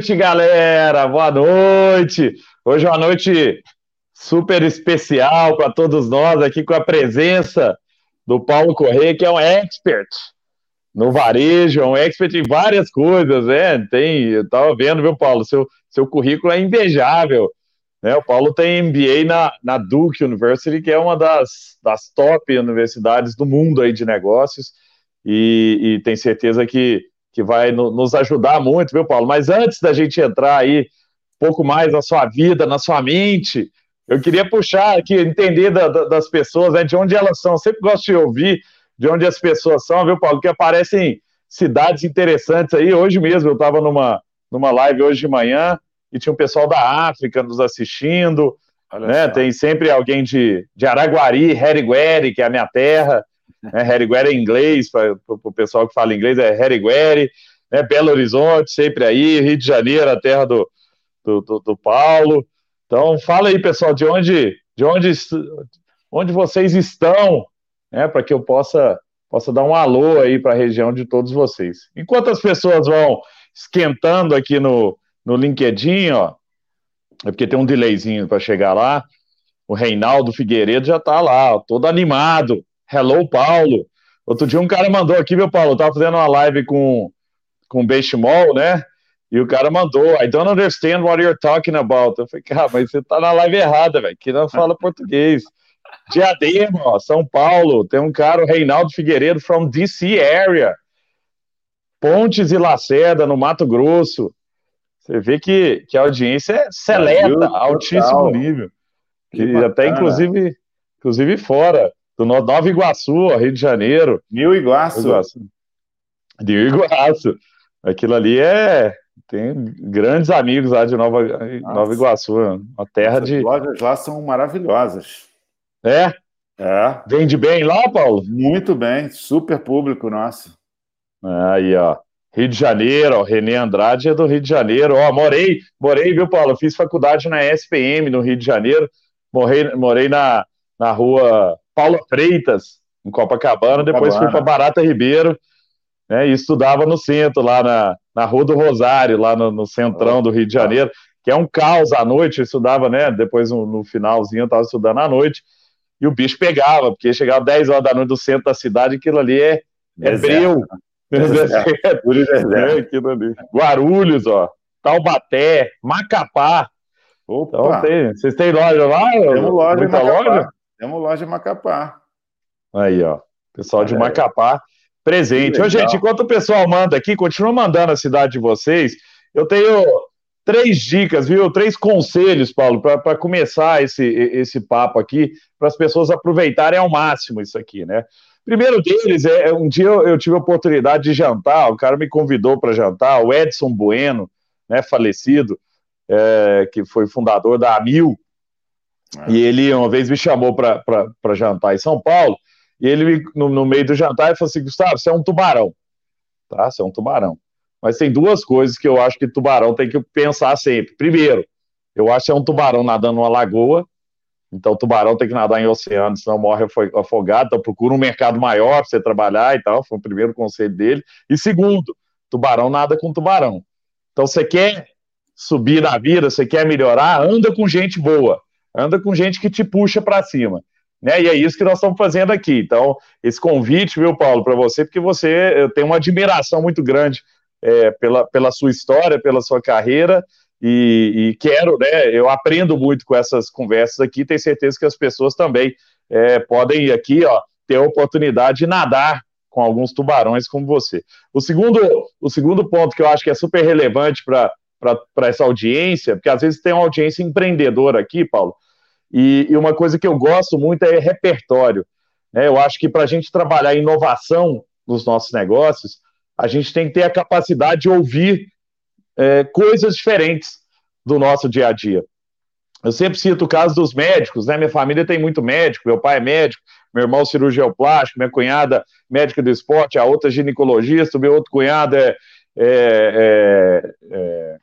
Noite, galera! Boa noite! Hoje é uma noite super especial para todos nós, aqui com a presença do Paulo Corrêa, que é um expert no varejo, é um expert em várias coisas, né? Tem, eu estava vendo, viu, Paulo? Seu, seu currículo é invejável. Né? O Paulo tem MBA na, na Duke University, que é uma das, das top universidades do mundo aí de negócios, e, e tem certeza que que vai no, nos ajudar muito, viu, Paulo? Mas antes da gente entrar aí um pouco mais na sua vida, na sua mente, eu queria puxar aqui, entender da, da, das pessoas, né, de onde elas são. Eu sempre gosto de ouvir de onde as pessoas são, viu, Paulo? Que aparecem cidades interessantes aí. Hoje mesmo eu estava numa, numa live hoje de manhã e tinha um pessoal da África nos assistindo. né? Tem sempre alguém de, de Araguari, Herigueri, que é a minha terra. Né? Herigueri em inglês, para o pessoal que fala inglês, é Herigueri, né? Belo Horizonte, sempre aí, Rio de Janeiro, a terra do, do, do, do Paulo. Então, fala aí, pessoal, de onde, de onde, onde vocês estão, né, para que eu possa, possa dar um alô aí para a região de todos vocês. Enquanto as pessoas vão esquentando aqui no, no LinkedIn, ó, é porque tem um delayzinho para chegar lá. O Reinaldo Figueiredo já está lá, ó, todo animado. Hello, Paulo. Outro dia um cara mandou aqui, meu Paulo, eu tava fazendo uma live com, com Benchimol, né? E o cara mandou, I don't understand what you're talking about. Eu falei, cara, mas você tá na live errada, velho, que não fala português. Diadema, ó, São Paulo, tem um cara, o Reinaldo Figueiredo, from DC area. Pontes e Lacerda, no Mato Grosso. Você vê que, que a audiência é seleta, altíssimo nível. Que, que até, inclusive, inclusive fora do Nova Iguaçu, Rio de Janeiro. Mil Iguaçu. Iguaçu. De Iguaçu. Aquilo ali é. Tem grandes amigos lá de Nova, Nova Iguaçu, uma terra As de. As lojas lá são maravilhosas. É? É. Vende bem lá, Paulo? Muito bem, super público nosso. Aí, ó. Rio de Janeiro, ó, Renê Andrade é do Rio de Janeiro. Ó, morei, morei, viu, Paulo? Fiz faculdade na SPM no Rio de Janeiro. Morei, morei na, na rua Paula Freitas, em Copacabana, depois fui para Barata Ribeiro, né, e estudava no centro, lá na, na Rua do Rosário, lá no, no centrão do Rio de Janeiro, que é um caos à noite, eu estudava, né, depois no, no finalzinho eu estava estudando à noite, e o bicho pegava, porque chegava 10 horas da noite do centro da cidade, aquilo ali é, é breu. É. Guarulhos, ó, Taubaté, Macapá. Opa. Então, tem, vocês têm loja lá? Temos loja, Muita loja? Temos loja em Macapá. Aí, ó. Pessoal de é. Macapá presente. Ô, gente, enquanto o pessoal manda aqui, continua mandando a cidade de vocês. Eu tenho três dicas, viu? Três conselhos, Paulo, para começar esse, esse papo aqui, para as pessoas aproveitarem ao máximo isso aqui, né? Primeiro deles é um dia eu, eu tive a oportunidade de jantar, o cara me convidou para jantar, o Edson Bueno, né, falecido, é, que foi fundador da Amil, é. E ele uma vez me chamou para jantar em São Paulo, e ele, no, no, meio do jantar, ele falou assim: Gustavo, você é um tubarão. Tá? Você é um tubarão. Mas tem duas coisas que eu acho que tubarão tem que pensar sempre. Primeiro, eu acho que é um tubarão nadando numa lagoa, então tubarão tem que nadar em oceano, senão morre afogado. Então procura um mercado maior para você trabalhar e tal. Foi o primeiro conselho dele. E segundo, tubarão nada com tubarão. Então você quer subir na vida, você quer melhorar, anda com gente boa anda com gente que te puxa para cima. Né? E é isso que nós estamos fazendo aqui. Então, esse convite, viu, Paulo, para você, porque você tem uma admiração muito grande é, pela, pela sua história, pela sua carreira, e, e, quero, né? Eu aprendo muito com essas conversas aqui, tenho certeza que as pessoas também é, podem ir aqui, ó, ter a oportunidade de nadar com alguns tubarões como você. O segundo, o segundo ponto que eu acho que é super relevante para para essa audiência, porque às vezes tem uma audiência empreendedora aqui, Paulo, e, e uma coisa que eu gosto muito é repertório. Né? Eu acho que para a gente trabalhar inovação nos nossos negócios, a gente tem que ter a capacidade de ouvir é, coisas diferentes do nosso dia a dia. Eu sempre cito o caso dos médicos, né? Minha família tem muito médico, meu pai é médico, meu irmão cirurgião plástico, minha cunhada médica do esporte, a outra ginecologista, meu outro cunhado é, é, é, é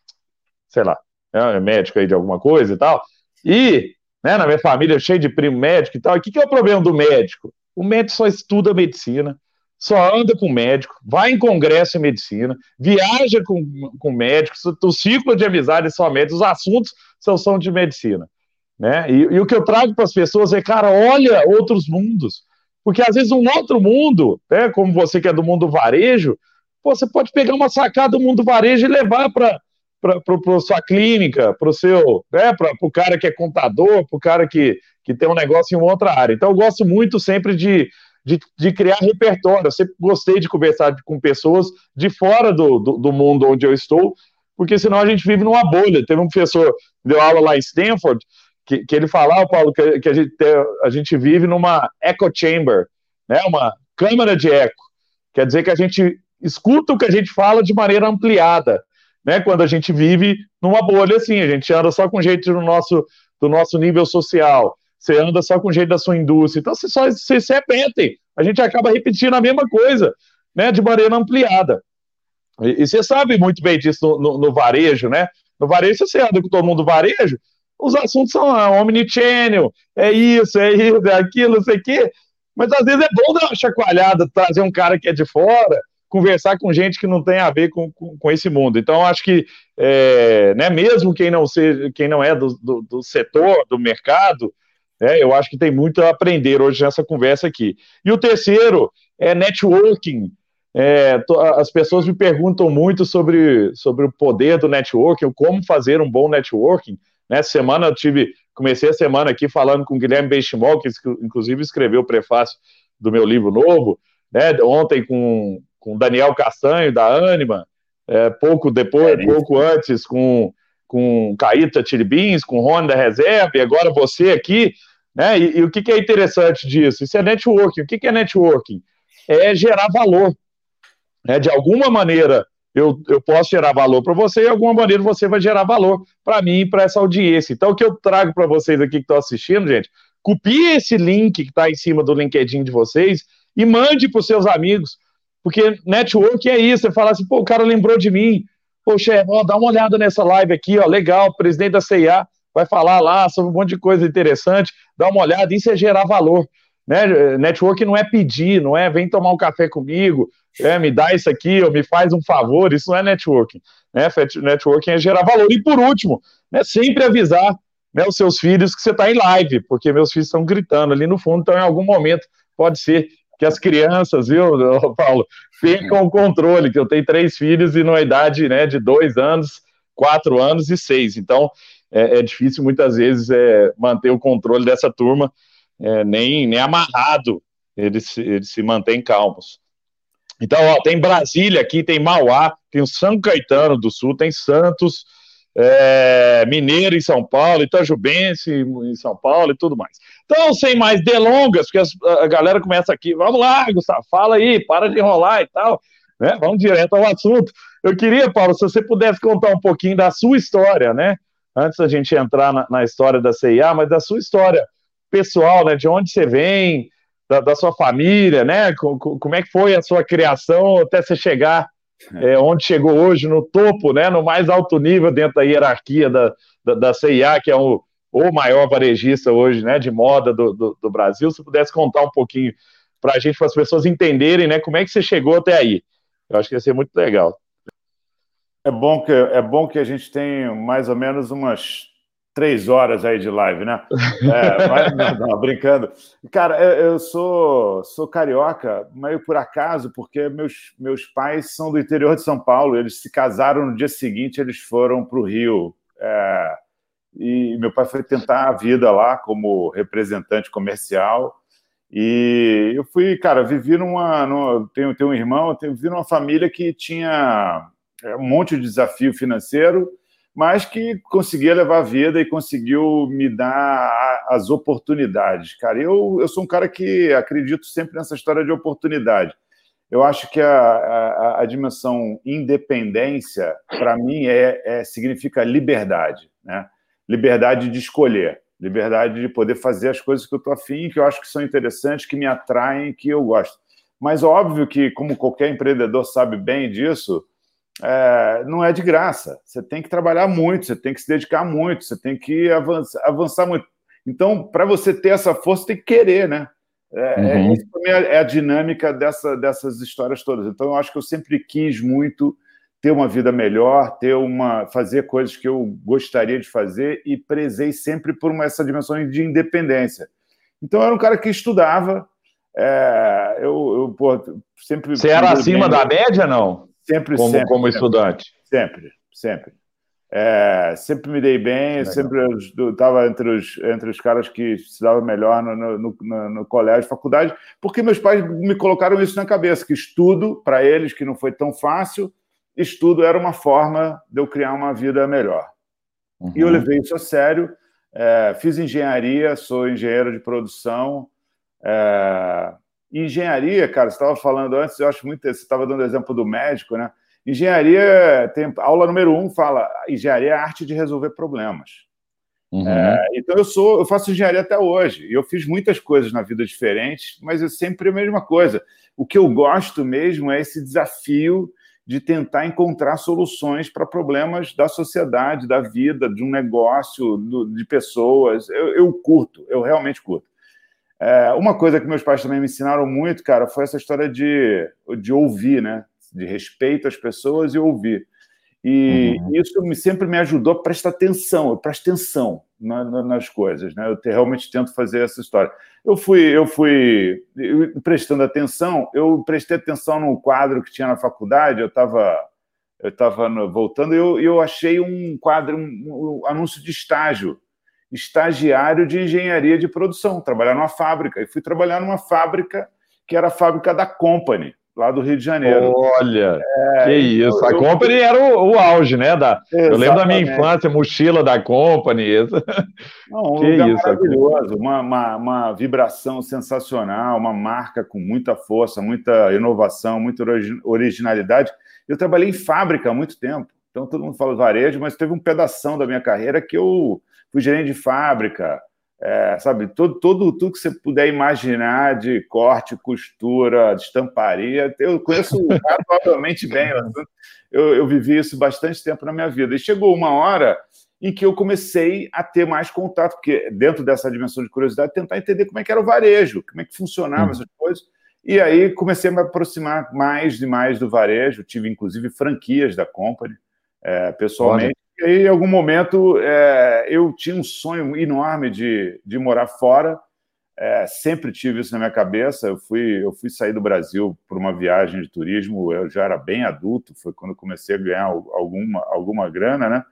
sei lá, é médico aí de alguma coisa e tal. E, né, na minha família, cheio de primo médico e tal. E o que, que é o problema do médico? O médico só estuda medicina. só anda com médico, vai em congresso em medicina, viaja com, com médicos, o ciclo de amizade só médicos, os assuntos são, são de medicina. Né? E, e o que eu trago para as pessoas é, cara, olha outros mundos. Porque às vezes um outro mundo, né, como você que é do mundo varejo, você pode pegar uma sacada do mundo varejo e levar para para sua clínica, para o seu, né, para o cara que é contador, para o cara que, que tem um negócio em outra área. Então, eu gosto muito sempre de, de, de, criar repertório. Eu sempre gostei de conversar com pessoas de fora do, do, do, mundo onde eu estou, porque senão a gente vive numa bolha. Teve um professor que deu aula lá em Stanford, que, que ele falava, Paulo, que, que a, gente, a gente vive numa echo chamber, né, uma câmara de eco. Quer dizer que a gente escuta o que a gente fala de maneira ampliada, né? Quando a gente vive numa bolha assim, a gente anda só com jeito do nosso, do nosso nível social você anda só com jeito da sua indústria. Então, você só se, se repetem. A gente acaba repetindo a mesma coisa, né, de maneira ampliada. E, e você sabe muito bem disso no, no, no, varejo, né? No varejo, você anda com todo mundo varejo, os assuntos são ah, omnichannel, é isso, é isso, é aquilo, não sei o quê. Mas às vezes é bom dar uma chacoalhada, trazer um cara que é de fora, conversar com gente que não tem a ver com, com, com esse mundo. Então, acho que, é, né, mesmo quem não, seja, quem não é do, do, do setor, do mercado, é, eu acho que tem muito a aprender hoje nessa conversa aqui. E o terceiro é networking. É, as pessoas me perguntam muito sobre, sobre o poder do networking, como fazer um bom networking. Nessa semana eu tive, comecei a semana aqui falando com o Guilherme Benchimol, que inclusive escreveu o prefácio do meu livro novo, né, ontem com, com Daniel Castanho, da Anima, é, pouco depois, é pouco antes, com, com Caíta Tiribins, com Rony da Reserva, e agora você aqui. Né? E, e o que, que, é interessante disso? Isso é networking. O que, que é networking? É gerar valor. Né? De alguma maneira, eu, eu posso gerar valor para você, e de alguma maneira você vai gerar valor para mim e para essa audiência. Então, o que eu trago para vocês aqui que estão assistindo, gente, copie esse link que está em cima do LinkedIn de vocês e mande para os seus amigos. Porque network é isso, você fala assim, pô, o cara lembrou de mim. Poxa, ó, dá uma olhada nessa live aqui, ó, legal, presidente da CIA vai falar lá sobre um monte de coisa interessante, dá uma olhada, isso é gerar valor. Né? Network não é pedir, não é vem tomar um café comigo, é, me dá isso aqui, ou me faz um favor, isso não é networking. Né? Networking é gerar valor. E por último, né, sempre avisar né, os seus filhos que você está em live, porque meus filhos estão gritando ali no fundo, então em algum momento pode ser que as crianças, viu, Paulo, percam o controle, que eu tenho três filhos e numa idade né, de dois anos, quatro anos e seis. Então, é, é difícil muitas vezes é, manter o controle dessa turma, é, nem, nem amarrado, eles, eles se mantêm calmos. Então, ó, tem Brasília aqui, tem Mauá, tem o São Caetano do Sul, tem Santos, é, Mineiro em São Paulo, Itajubense em São Paulo e tudo mais. Então, sem mais delongas, porque a galera começa aqui, vamos lá, Gustavo, fala aí, para de enrolar e tal, né? Vamos direto ao assunto. Eu queria, Paulo, se você pudesse contar um pouquinho da sua história, né? antes da gente entrar na, na, história da CIA, mas da sua história pessoal, né? De onde você vem, da, da sua família, né? Com, com, como é que foi a sua criação até você chegar é, onde chegou hoje, no topo, né? No mais alto nível dentro da hierarquia da, da, da CIA, que é o, o maior varejista hoje, né? De moda do, do, do Brasil. Se pudesse contar um pouquinho para a gente, para as pessoas entenderem, né? Como é que você chegou até aí? Eu acho que ia ser muito legal. É bom que, é bom que a gente tem mais ou menos umas três horas aí de live, né? É, mas, não, não, brincando. Cara, eu sou, sou carioca, meio por acaso, porque meus, meus pais são do interior de São Paulo. Eles se casaram no dia seguinte, eles foram para o Rio. É, e meu pai foi tentar a vida lá como representante comercial. E eu fui, cara, vivi numa. numa tenho, tenho um irmão, tenho, vivi numa família que tinha é, um monte de desafio financeiro, mas que conseguia levar a vida e conseguiu me dar as oportunidades. Cara, eu, eu sou um cara que acredito sempre nessa história de oportunidade. Eu acho que a, a, a dimensão independência, para mim, é, é, significa liberdade, né? Liberdade de escolher, liberdade de poder fazer as coisas que eu estou afim, que eu acho que são interessantes, que me atraem, que eu gosto. Mas óbvio que, como qualquer empreendedor sabe bem disso, é, não é de graça. Você tem que trabalhar muito, você tem que se dedicar muito, você tem que avançar, avançar muito. Então, para você ter essa força, tem que querer, né? É, é uhum. Isso também é a dinâmica dessa, dessas histórias todas. Então, eu acho que eu sempre quis muito ter uma vida melhor, ter uma, fazer coisas que eu gostaria de fazer e prezei sempre por uma, essa dimensão de independência. Então, eu era um cara que estudava. É, eu, eu pô, sempre. Você era acima bem, da média, não? Sempre, como, sempre. Como estudante? Sempre, sempre. É, sempre me dei bem, Legal. sempre estava entre os, entre os caras que estudavam melhor no, no, no, no, colégio, faculdade, porque meus pais me colocaram isso na cabeça, que estudo, para eles, que não foi tão fácil, estudo era uma forma de eu criar uma vida melhor. Uhum. E eu levei isso a sério, é, fiz engenharia, sou engenheiro de produção. É, engenharia, cara, você estava falando antes, eu acho muito, você estava dando exemplo do médico, né? Engenharia, tem aula número um fala, engenharia é a arte de resolver problemas. Uhum. É, então eu sou, eu faço engenharia até hoje. E eu fiz muitas coisas na vida diferentes, mas é sempre a mesma coisa. O que eu gosto mesmo é esse desafio de tentar encontrar soluções para problemas da sociedade, da vida, de um negócio, do, de pessoas. Eu, eu, curto, eu realmente curto. É, uma coisa que meus pais também me ensinaram muito, cara, foi essa história de, de ouvir, né? de respeito às pessoas e ouvir. E uhum. isso me, sempre me ajudou a prestar atenção, eu presto atenção na, na, nas coisas, né? Eu te, realmente tento fazer essa história. Eu fui, eu fui eu, prestando atenção, eu prestei atenção num quadro que tinha na faculdade, eu estava eu estava voltando e eu, eu achei um quadro, um, um anúncio de estágio, estagiário de engenharia de produção, trabalhar numa fábrica. E fui trabalhar numa fábrica que era a fábrica da Company lá do Rio de Janeiro. Olha, é, que isso. a Company era o, o, auge, né? Da, eu lembro da minha infância, mochila da Company. Não, um que lugar isso, maravilhoso, uma, uma, uma, vibração sensacional, uma marca com muita força, muita inovação, muita originalidade. Eu trabalhei em fábrica há muito tempo, então todo mundo fala varejo, mas teve um pedaço da minha carreira que eu fui gerente de fábrica, é, sabe, todo, todo, tudo que você puder imaginar de corte, costura, de estamparia, eu conheço razoavelmente bem. Eu, eu vivi isso bastante tempo na minha vida. E chegou uma hora em que eu comecei a ter mais contato, porque dentro dessa dimensão de curiosidade, tentar entender como é que era o varejo, como é que funcionava essas coisas. E aí comecei a me aproximar mais e mais do varejo, tive inclusive franquias da Company, é, pessoalmente. E aí, em algum momento, é, eu tinha um sonho enorme de, de morar fora. É, sempre tive isso na minha cabeça. Eu fui, eu fui sair do Brasil por uma viagem de turismo. Eu já era bem adulto, foi quando comecei a ganhar alguma, alguma grana, né?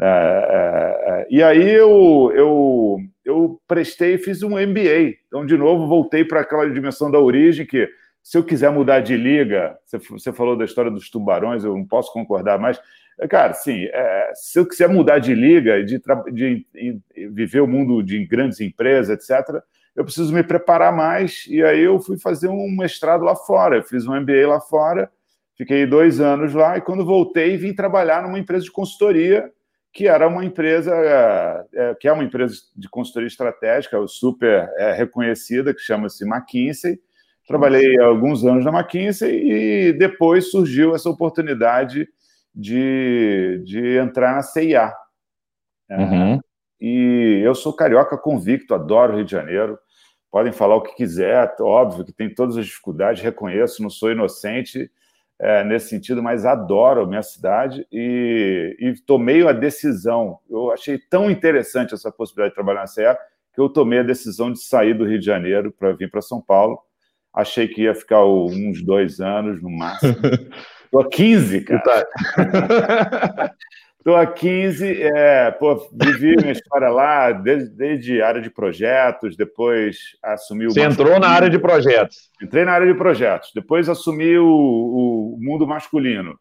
É, é, é e aí eu, eu, eu prestei e fiz um MBA. Então, de novo, voltei para aquela dimensão da origem que se eu quiser mudar de liga, você, você falou da história dos tubarões, eu não posso concordar mais. Cara, sim, é, se eu quiser mudar de liga, de, de, de, viver o mundo de grandes empresas, etc., eu preciso me preparar mais. E aí eu fui fazer um mestrado lá fora, eu fiz um MBA lá fora, fiquei dois anos lá, e quando voltei, vim trabalhar numa empresa de consultoria, que era uma empresa, é, é que é uma empresa de consultoria estratégica, super é, reconhecida, que chama-se McKinsey. Trabalhei alguns anos na McKinsey e depois surgiu essa oportunidade de, de entrar na CIA. É, uhum. E eu sou carioca convicto, adoro Rio de Janeiro. Podem falar o que quiser, óbvio que tem todas as dificuldades, reconheço, não sou inocente é, nesse sentido, mas adoro a minha cidade e, e tomei a decisão. Eu achei tão interessante essa possibilidade de trabalhar na CIA que eu tomei a decisão de sair do Rio de Janeiro para vir para São Paulo. Achei que ia ficar uns dois anos no máximo. Tô há 15, cara. Tô há 15, é, pô, vivi minha história lá, desde, desde área de projetos, depois assumi o. Você entrou na área de projetos. Entrei na área de projetos, depois assumi o, o mundo masculino.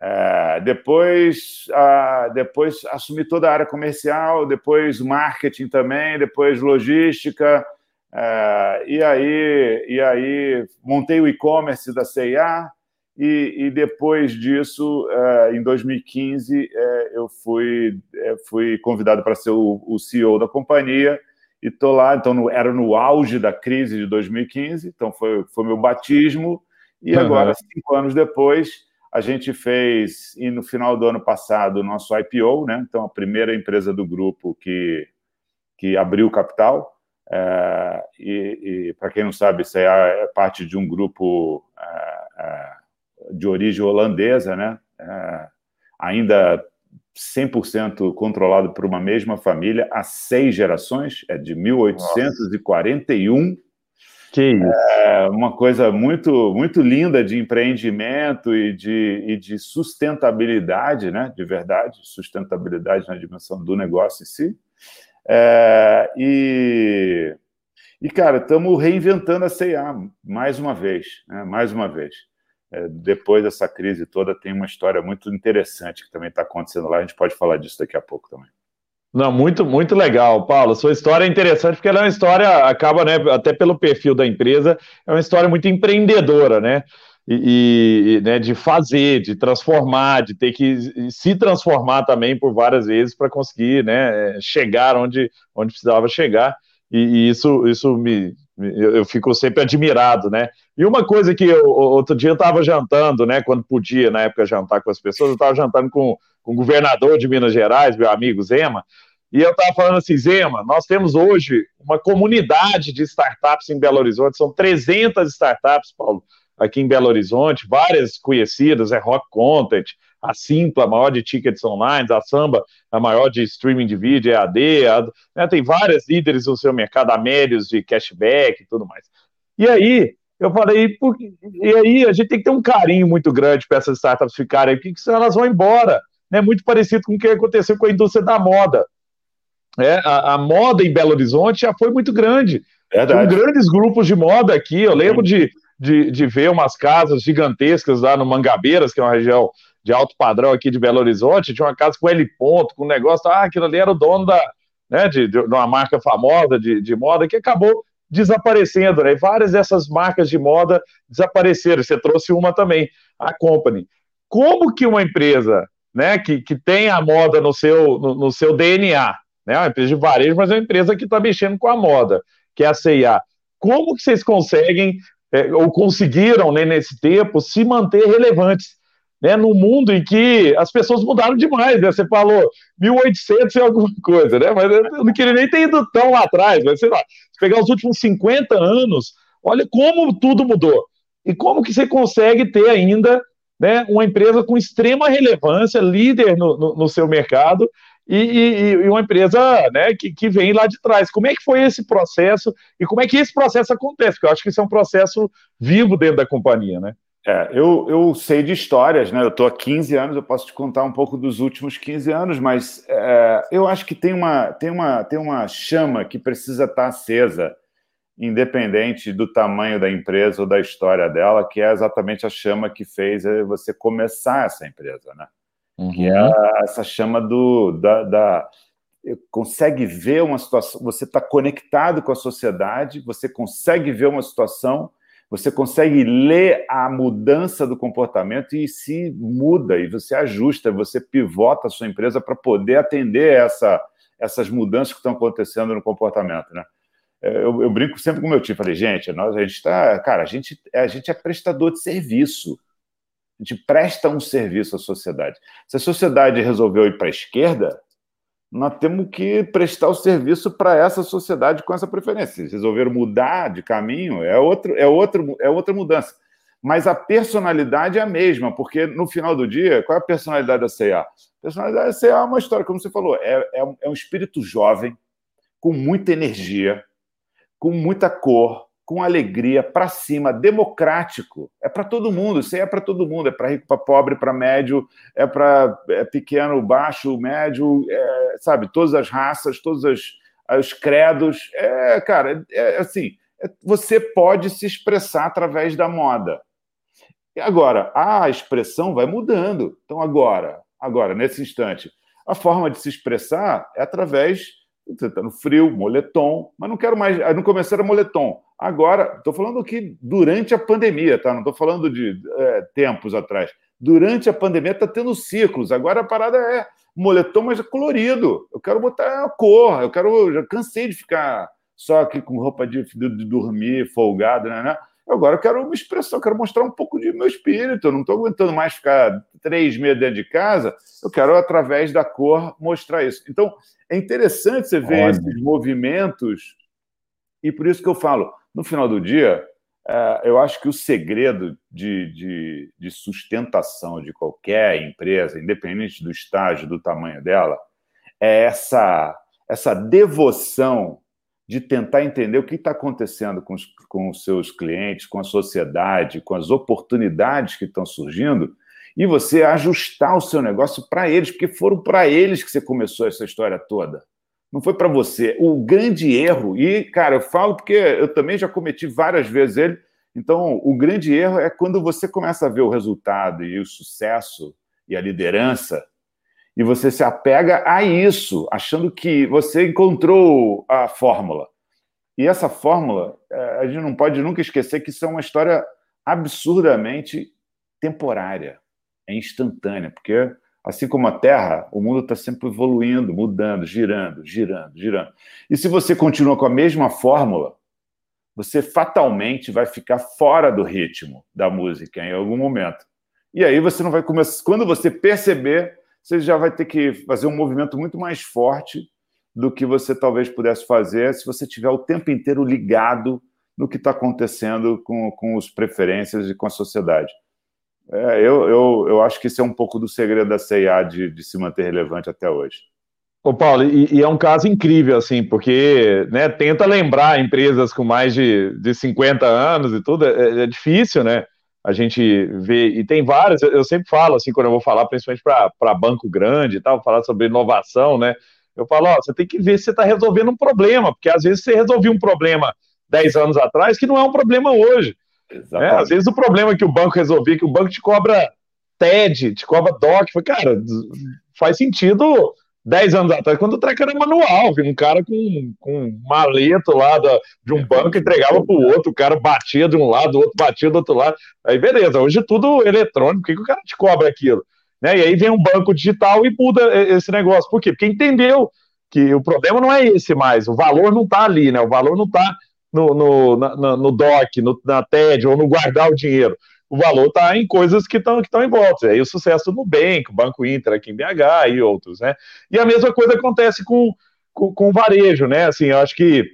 É, depois, a, depois assumi toda a área comercial, depois marketing também, depois logística, é, e, aí, e aí montei o e-commerce da CIA e, e depois disso, uh, em 2015, uh, eh, eu fui, uh, fui convidado para ser o, o, CEO da companhia e estou lá. Então, no, era no auge da crise de 2015, então foi, foi meu batismo. E agora, uhum. cinco anos depois, a gente fez, e no final do ano passado, o nosso IPO, né? então a primeira empresa do grupo que, que abriu capital. É, e, e para quem não sabe, isso é parte de um grupo é, é de origem holandesa, né? É, ainda 100% controlado por uma mesma família há seis gerações, é de 1841. Nossa. Que isso. É uma coisa muito, muito linda de empreendimento e de, e de sustentabilidade, né? De verdade, sustentabilidade na dimensão do negócio em si. É, e, e, cara, estamos reinventando a CIA mais uma vez, né? mais uma vez. É, depois dessa crise toda, tem uma história muito interessante que também está acontecendo lá. A gente pode falar disso daqui a pouco também. Não, muito, muito legal, Paulo. Sua história é interessante porque ela é uma história, acaba, né, até pelo perfil da empresa, é uma história muito empreendedora, né? E, e né, de fazer, de transformar, de ter que se transformar também por várias vezes para conseguir né, chegar onde, onde precisava chegar. E, e isso, isso me, eu, eu, fico sempre admirado, né? E uma coisa que eu, outro dia eu estava jantando, né? Quando podia, na época, jantar com as pessoas, eu estava jantando com, com o governador de Minas Gerais, meu amigo Zema, e eu estava falando assim, Zema, nós temos hoje uma comunidade de startups em Belo Horizonte, são 300 startups, Paulo, aqui em Belo Horizonte, várias conhecidas, é Rock Content, a Simpla, a maior de tickets online, a Samba, a maior de streaming de vídeo, é a né, tem várias líderes no seu mercado, a Médios de cashback e tudo mais. E aí, eu falei, e aí a gente tem que ter um carinho muito grande para essas startups ficarem, porque senão elas vão embora. Né? Muito parecido com o que aconteceu com a indústria da moda. É, a, a moda em Belo Horizonte já foi muito grande. Verdade. Com grandes grupos de moda aqui. Eu lembro de, de, de ver umas casas gigantescas lá no Mangabeiras, que é uma região de alto padrão aqui de Belo Horizonte, tinha uma casa com L ponto, com um negócio, ah, aquilo ali era o dono da, né, de, de uma marca famosa de, de moda que acabou desaparecendo, né? Várias dessas marcas de moda desapareceram. Você trouxe uma também, a Company. Como que uma empresa, né, que, que tem a moda no seu, no, no seu DNA, né, uma empresa de varejo, mas é uma empresa que está mexendo com a moda, que é a CIA. Como que vocês conseguem, é, ou conseguiram, né, nesse tempo, se manter relevantes? Né, no mundo em que as pessoas mudaram demais, né? Você falou 1800 e alguma coisa, né? Mas eu não queria nem ter ido tão lá atrás, mas sei lá, se pegar os últimos 50 anos, olha como tudo mudou. E como que você consegue ter ainda né, uma empresa com extrema relevância, líder no, no, no seu mercado, e, e, e, uma empresa né, que, que vem lá de trás. Como é que foi esse processo e como é que esse processo acontece? Porque eu acho que isso é um processo vivo dentro da companhia, né? É, eu, eu sei de histórias, né? Eu estou há 15 anos, eu posso te contar um pouco dos últimos 15 anos, mas é, eu acho que tem uma, tem, uma, tem uma chama que precisa estar acesa, independente do tamanho da empresa ou da história dela, que é exatamente a chama que fez você começar essa empresa, né? Uhum. Que é essa chama do, da, da consegue ver uma situação, você está conectado com a sociedade, você consegue ver uma situação você consegue ler a mudança do comportamento e se muda, e você ajusta, você pivota a sua empresa para poder atender essa, essas mudanças que estão acontecendo no comportamento, né? É, eu, eu brinco sempre com meu time, falei, gente, nós, a gente está, cara, a gente, a gente é prestador de serviço, a gente presta um serviço à sociedade. Se a sociedade resolveu ir para a esquerda, nós temos que prestar o serviço para essa sociedade com essa preferência. Se resolveram mudar de caminho, é, outro, é, outro, é outra mudança. Mas a personalidade é a mesma, porque no final do dia, qual é a personalidade da CA? A personalidade da CA é uma história, como você falou, é, é, é um espírito jovem, com muita energia, com muita cor, com alegria, para cima, democrático. É para todo mundo, isso aí é para todo mundo, é para rico, para pobre, para médio, é para é pequeno, baixo, médio, é, sabe, todas as raças, todos os, os credos. É, cara, é, é assim, é, você pode se expressar através da moda. E agora, a expressão vai mudando. Então, agora, agora, nesse instante, a forma de se expressar é através você está no frio, moletom, mas não quero mais. Não começaram moletom. Agora, estou falando aqui durante a pandemia, tá? Não estou falando de é, tempos atrás. Durante a pandemia está tendo ciclos. Agora a parada é moletom, mas é colorido. Eu quero botar a cor. Eu quero. Já cansei de ficar só aqui com roupa de, de, de dormir, folgado, né? né? Agora eu quero me expressar, eu quero mostrar um pouco de meu espírito. Eu não estou aguentando mais ficar três meses dentro de casa. Eu quero, através da cor, mostrar isso. Então, é interessante você ver esses movimentos E por isso que eu falo, no final do dia, é, eu acho que o segredo de, de, de, sustentação de qualquer empresa, independente do estágio, do tamanho dela, é essa, essa devoção de tentar entender o que está acontecendo com os, com os seus clientes, com a sociedade, com as oportunidades que estão surgindo, e você ajustar o seu negócio para eles, porque foram para eles que você começou essa história toda. Não foi para você. O grande erro, e, cara, eu falo porque eu também já cometi várias vezes ele. Então, o grande erro é quando você começa a ver o resultado e o sucesso e a liderança, e você se apega a isso, achando que você encontrou a fórmula. E essa fórmula, é, a gente não pode nunca esquecer que isso é uma história absurdamente temporária, é instantânea, porque Assim como a Terra, o mundo está sempre evoluindo, mudando, girando, girando, girando. E se você continua com a mesma fórmula, você fatalmente vai ficar fora do ritmo da música em algum momento. E aí você não vai começar. Quando você perceber, você já vai ter que fazer um movimento muito mais forte do que você talvez pudesse fazer se você tiver o tempo inteiro ligado no que está acontecendo com, com as preferências e com a sociedade. É, eu, eu, eu acho que isso é um pouco do segredo da CIA de, de se manter relevante até hoje. Ô Paulo, e, e, é um caso incrível, assim, porque né, tenta lembrar empresas com mais de, de 50 anos e tudo, é, é difícil, né? A gente vê, e tem várias, eu, sempre falo, assim, quando eu vou falar, principalmente para banco grande e tal, falar sobre inovação, né? Eu falo, ó, você tem que ver se você está resolvendo um problema, porque às vezes você resolveu um problema 10 anos atrás que não é um problema hoje. É, às vezes o problema que o banco resolvia, que o banco te cobra TED, te cobra DOC, foi, cara, faz sentido 10 anos atrás, quando o treco era manual, um cara com, com um maleto lá da, de um banco entregava para o outro, o cara batia de um lado, o outro batia do outro lado, aí beleza, hoje é tudo eletrônico, por que, que o cara te cobra aquilo? Né? E aí vem um banco digital e muda esse negócio, por quê? Porque entendeu que o problema não é esse mais, o valor não está ali, né? o valor não está no, no, na, no DOC, no, na TED ou no guardar o dinheiro. O valor está em coisas que estão que em volta. Aí o sucesso do Nubank, Banco Inter aqui em BH e outros, né? E a mesma coisa acontece com, com, com o varejo, né? Assim, eu acho que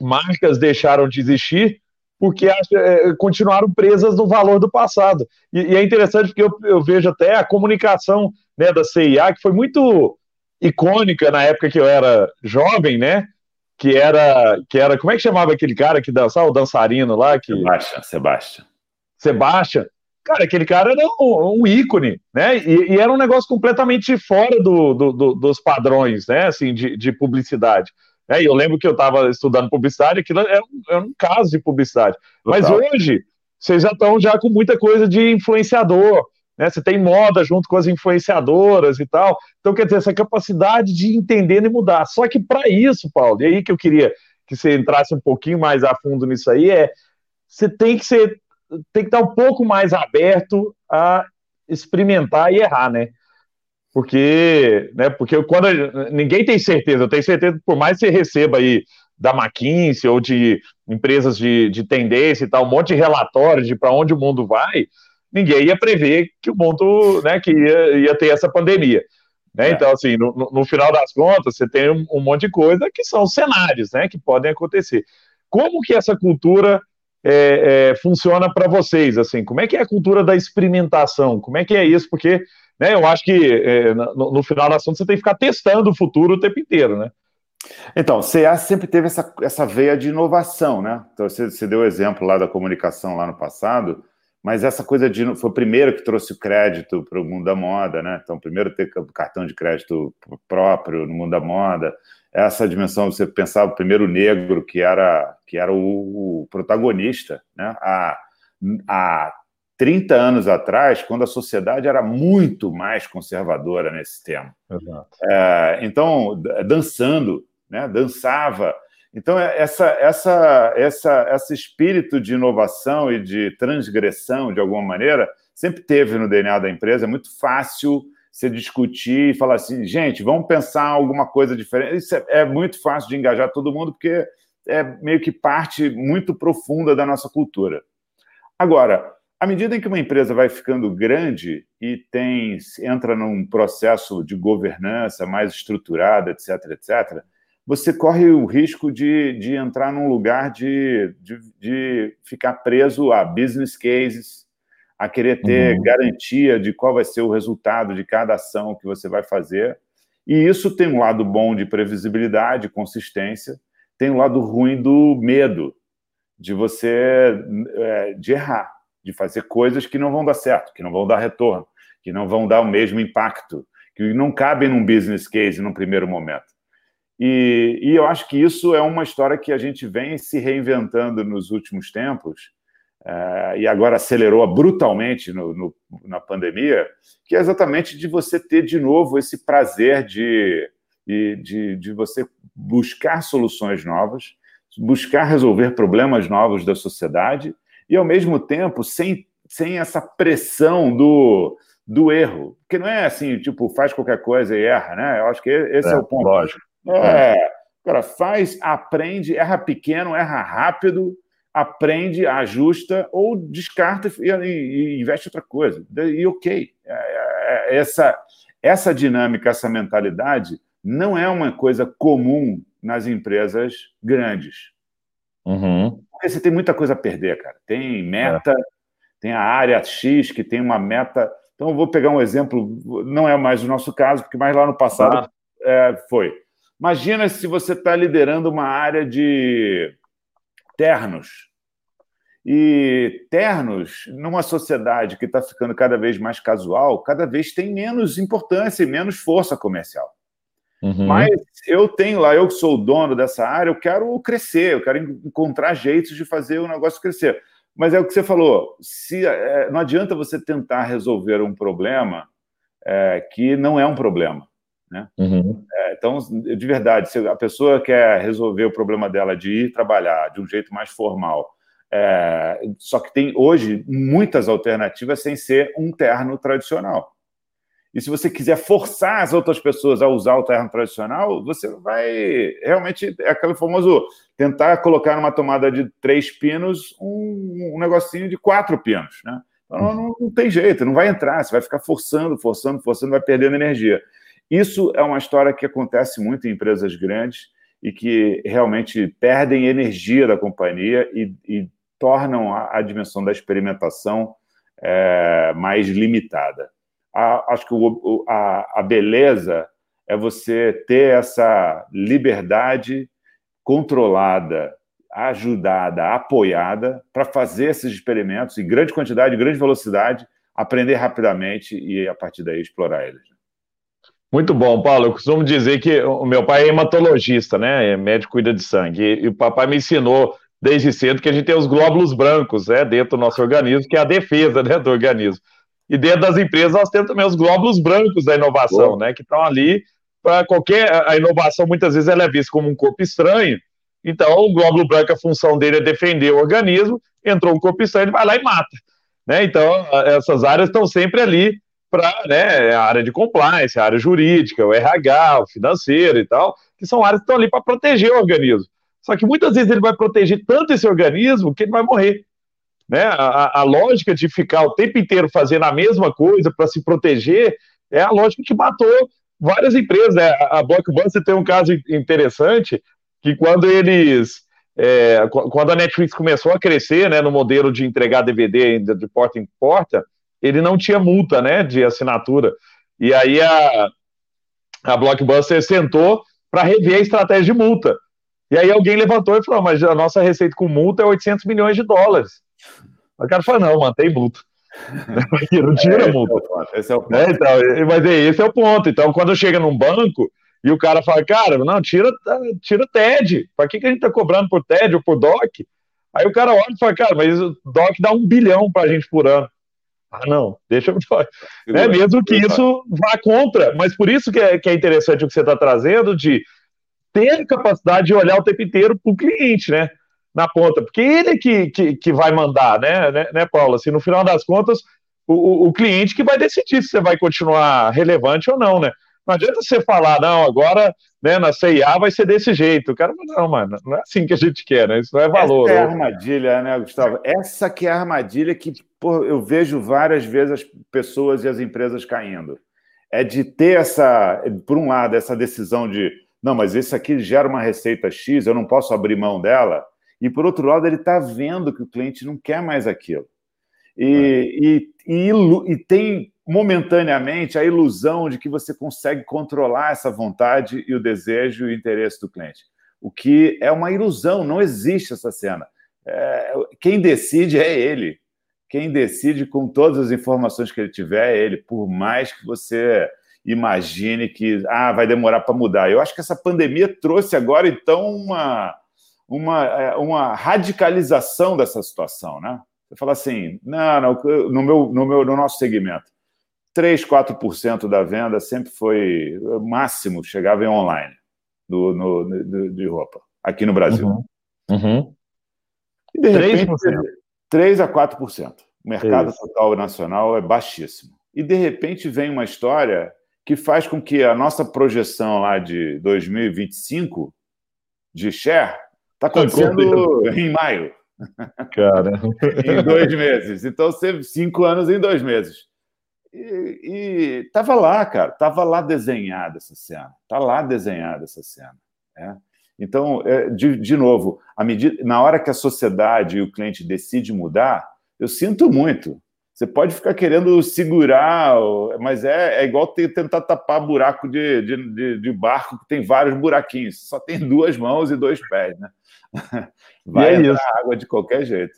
marcas deixaram de existir porque é, continuaram presas no valor do passado. E, e é interessante porque eu, eu, vejo até a comunicação né, da CIA, que foi muito icônica na época que eu era jovem, né? que era, que era, como é que chamava aquele cara que dançava, o dançarino lá? Que... Sebastian, Sebastian. Sebastian. Cara, aquele cara era um, um ícone, né? E, e, era um negócio completamente fora do, do, do, dos padrões, né? Assim, de, de publicidade. É, eu lembro que eu estava estudando publicidade, aquilo era um, era um caso de publicidade. Total. Mas hoje, vocês já estão já com muita coisa de influenciador, né? Você tem moda junto com as influenciadoras e tal. Então, quer dizer, essa capacidade de entender e mudar. Só que para isso, Paulo, e aí que eu queria que você entrasse um pouquinho mais a fundo nisso aí, é você tem que ser, tem que estar um pouco mais aberto a experimentar e errar, né? Porque, né, porque quando ninguém tem certeza, eu tenho certeza que por mais que você receba aí da McKinsey ou de empresas de, de tendência e tal, um monte de relatórios de para onde o mundo vai, ninguém ia prever que o mundo, né, que ia, ia ter essa pandemia. Né? É. Então, assim, no, no, final das contas, você tem um, um, monte de coisa que são cenários, né, que podem acontecer. Como que essa cultura é, é, funciona para vocês, assim? Como é que é a cultura da experimentação? Como é que é isso? Porque, né, eu acho que é, no, no, final das contas você tem que ficar testando o futuro o tempo inteiro, né? Então, CA sempre teve essa, essa veia de inovação, né? Então, você, você deu o exemplo lá da comunicação lá no passado, mas essa coisa de. Foi o primeiro que trouxe o crédito para o mundo da moda, né? Então, primeiro ter cartão de crédito próprio no mundo da moda. Essa dimensão, você pensava o primeiro negro que era, que era o, o protagonista, né? Há, há 30 anos atrás, quando a sociedade era muito mais conservadora nesse tema. É, então, dançando, né? dançava então, é, essa, essa, essa, esse espírito de inovação e de transgressão, de alguma maneira, sempre teve no DNA da empresa. É muito fácil você discutir e falar assim, gente, vamos pensar alguma coisa diferente. Isso é, é muito fácil de engajar todo mundo, porque é meio que parte muito profunda da nossa cultura. Agora, à medida em que uma empresa vai ficando grande e tem entra num processo de governança mais estruturado, etc., etc., você corre o risco de, de entrar num lugar de, de, de ficar preso a business cases, a querer ter uhum. garantia de qual vai ser o resultado de cada ação que você vai fazer. E isso tem um lado bom de previsibilidade, consistência, tem um lado ruim do medo, de você é, de errar, de fazer coisas que não vão dar certo, que não vão dar retorno, que não vão dar o mesmo impacto, que não cabem num business case num primeiro momento. E, e eu acho que isso é uma história que a gente vem se reinventando nos últimos tempos, é, e agora acelerou brutalmente no, no, na pandemia, que é exatamente de você ter de novo esse prazer de, de, de, de você buscar soluções novas, buscar resolver problemas novos da sociedade e, ao mesmo tempo, sem, sem essa pressão do, do erro. Porque não é assim, tipo, faz qualquer coisa e erra, né? Eu acho que esse é, é o ponto. Lógico. É, é. cara, faz, aprende, erra pequeno, erra rápido, aprende, ajusta ou descarta e, e, investe outra coisa. E ok. É, é, é, essa, essa dinâmica, essa mentalidade não é uma coisa comum nas empresas grandes. Uhum. Porque você tem muita coisa a perder, cara. Tem meta, é. tem a área X que tem uma meta. Então, eu vou pegar um exemplo, não é mais o nosso caso, porque mais lá no passado ah. é, foi. Imagina se você está liderando uma área de ternos. E ternos, numa sociedade que está ficando cada vez mais casual, cada vez tem menos importância e menos força comercial. Uhum. Mas eu tenho lá, eu que sou o dono dessa área, eu quero crescer, eu quero encontrar jeitos de fazer o negócio crescer. Mas é o que você falou: se é, não adianta você tentar resolver um problema é, que não é um problema. Né? Uhum. É, então, de verdade, se a pessoa quer resolver o problema dela de ir trabalhar de um jeito mais formal, é, só que tem hoje muitas alternativas sem ser um terno tradicional. E se você quiser forçar as outras pessoas a usar o terno tradicional, você vai realmente é aquele famoso tentar colocar numa tomada de três pinos um, um negocinho de quatro pinos, né? Então não, não, tem jeito, não vai entrar, você vai ficar forçando, forçando, forçando, vai perdendo energia. Isso é uma história que acontece muito em empresas grandes e que realmente perdem energia da companhia e, e tornam a, a, dimensão da experimentação é, mais limitada a, acho que o, a, a beleza é você ter essa liberdade controlada, ajudada, apoiada para fazer esses experimentos em grande quantidade, grande velocidade, aprender rapidamente e a partir daí explorar eles. Muito bom, Paulo. Eu costumo dizer que o meu pai é hematologista, né? É médico cuida de sangue. E, e o papai me ensinou desde cedo que a gente tem os glóbulos brancos, né, dentro do nosso organismo, que é a defesa, né, do organismo. E dentro das empresas nós temos também os glóbulos brancos da inovação, né? Que estão ali para qualquer. A inovação muitas vezes ela é vista como um corpo estranho. Então, o glóbulo branco, a função dele é defender o organismo. Entrou um corpo estranho, ele vai lá e mata. Né? Então, essas áreas estão sempre ali para né, a área de compliance, a área jurídica, o RH, o financeiro e tal, que são áreas que estão ali para proteger o organismo. Só que muitas vezes ele vai proteger tanto esse organismo que ele vai morrer. Né? A, a, lógica de ficar o tempo inteiro fazendo a mesma coisa para se proteger é a lógica que matou várias empresas. Né? A Blockbuster tem um caso interessante que quando eles é, quando a Netflix começou a crescer né, no modelo de entregar DVD de porta em porta, ele não tinha multa né, de assinatura. E aí a, a Blockbuster sentou para rever a estratégia de multa. E aí alguém levantou e falou: Mas a nossa receita com multa é 800 milhões de dólares. O cara fala, não, mantém multa. não tira é, multa. Esse é o ponto. É, então, mas é, esse é o ponto. Então, quando chega num banco e o cara fala, cara, não, tira, tira TED. Para que, que a gente tá cobrando por TED ou por DOC? Aí o cara olha e fala, cara, mas o DOC dá um bilhão para a gente por ano. Ah, não, deixa eu. É mesmo que isso vá contra. Mas por isso que é, que é interessante o que você está trazendo de ter a capacidade de olhar o tempo inteiro para o cliente, né? na ponta, porque ele que, que, que vai mandar, né, né, né, Paulo? Assim, no final das contas, o, o cliente que vai decidir se você vai continuar relevante ou não, né? Não adianta você falar, não, agora né, na CIA vai ser desse jeito. O cara não, mano, não é assim que a gente quer, né? Isso não é valor. Essa é a armadilha, né, Gustavo? Essa que é a armadilha que porra, eu vejo várias vezes as pessoas e as empresas caindo. É de ter essa, por um lado, essa decisão de não, mas esse aqui gera uma receita X, eu não posso abrir mão dela. E, por outro lado, ele está vendo que o cliente não quer mais aquilo. E, é. e, e, e, tem momentaneamente a ilusão de que você consegue controlar essa vontade e o desejo e o interesse do cliente. O que é uma ilusão, não existe essa cena. É, quem decide é ele. Quem decide com todas as informações que ele tiver é ele, por mais que você imagine que ah, vai demorar para mudar. Eu acho que essa pandemia trouxe agora, então, uma, uma, é, uma radicalização dessa situação. Né? Você fala assim, não, não no, meu, no, meu, no nosso segmento, 3, 4% da venda sempre foi máximo, chegava em online do, no, no, de roupa, aqui no Brasil. Uhum. Uhum. E de repente, 3%. 3 a 4%. O mercado Isso. total nacional é baixíssimo. E de repente vem uma história que faz com que a nossa projeção lá de 2025 de share está acontecendo em maio. Cara. em dois meses. Então, cinco anos em dois meses. E estava lá, cara, estava lá desenhada essa cena. Está lá desenhada essa cena. É. Então, é, de, de novo, medida, na hora que a sociedade e o cliente decide mudar, eu sinto muito. Você pode ficar querendo segurar, mas é, é igual tentar tapar buraco de, de, de, barco que tem vários buraquinhos. Só tem duas mãos e dois pés, né? Vai é isso. água de qualquer jeito.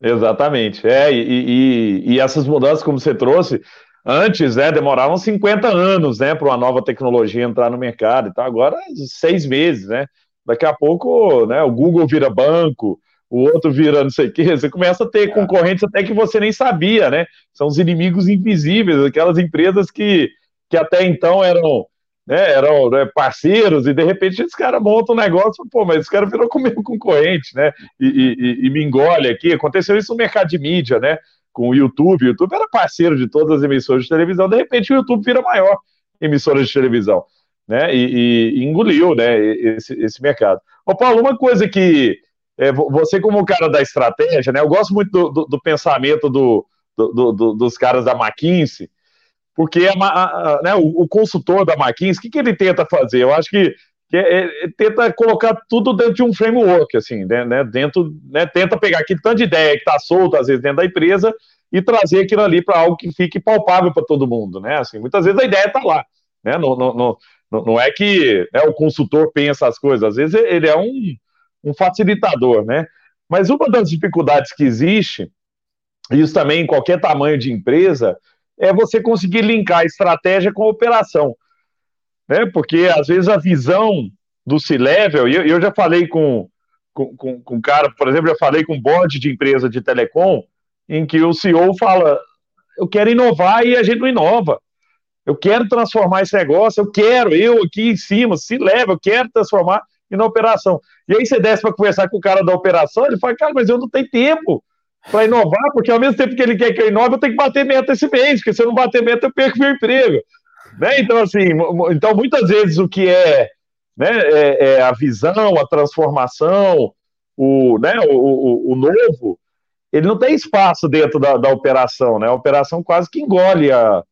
Exatamente. É, e, e, e, essas mudanças, como você trouxe, antes, né, demoravam 50 anos, né, para uma nova tecnologia entrar no mercado e tal. Agora, seis meses, né? Daqui a pouco, né, o Google vira banco, o outro vira não sei o quê, você começa a ter é. concorrentes até que você nem sabia, né? São os inimigos invisíveis, aquelas empresas que, que até então eram, né, eram né, parceiros, e de repente esse cara monta um negócio, pô, mas esse cara virou com meu concorrente, né? E, e, e, me engole aqui. Aconteceu isso no mercado de mídia, né? Com o YouTube. O YouTube era parceiro de todas as emissoras de televisão, de repente o YouTube vira maior emissora de televisão, né? E, e engoliu, né, esse, esse mercado. Ô, Paulo, uma coisa que é, você como cara da estratégia, né? Eu gosto muito do, do, do pensamento do, do, dos caras da McKinsey, porque a, a, né, o, o, consultor da McKinsey, o que, que ele tenta fazer? Eu acho que, que é, é, tenta colocar tudo dentro de um framework, assim, né, né dentro, né, tenta pegar aquele tanto de ideia que está solto, às vezes, dentro da empresa e trazer aquilo ali para algo que fique palpável para todo mundo, né? Assim, muitas vezes a ideia está lá, né? Não, não é que né, o consultor pensa as coisas, às vezes ele é um um facilitador, né? Mas uma das dificuldades que existe, isso também em qualquer tamanho de empresa, é você conseguir linkar a estratégia com a operação. Né? Porque às vezes a visão do C-Level, e eu, eu, já falei com, com, com, com cara, por exemplo, já falei com board de empresa de telecom, em que o CEO fala: eu quero inovar e a gente não inova. Eu quero transformar esse negócio, eu quero, eu aqui em cima, leva, eu quero transformar e na operação. E aí você desce para conversar com o cara da operação, ele fala, cara, mas eu não tenho tempo para inovar, porque ao mesmo tempo que ele quer que eu inove, eu tenho que bater meta esse mês, porque se eu não bater meta, eu perco meu emprego. Né? Então, assim, então muitas vezes o que é, né, é, é a visão, a transformação, o, né, o, o, o, novo, ele não tem espaço dentro da, da operação, né? A operação quase que engole a,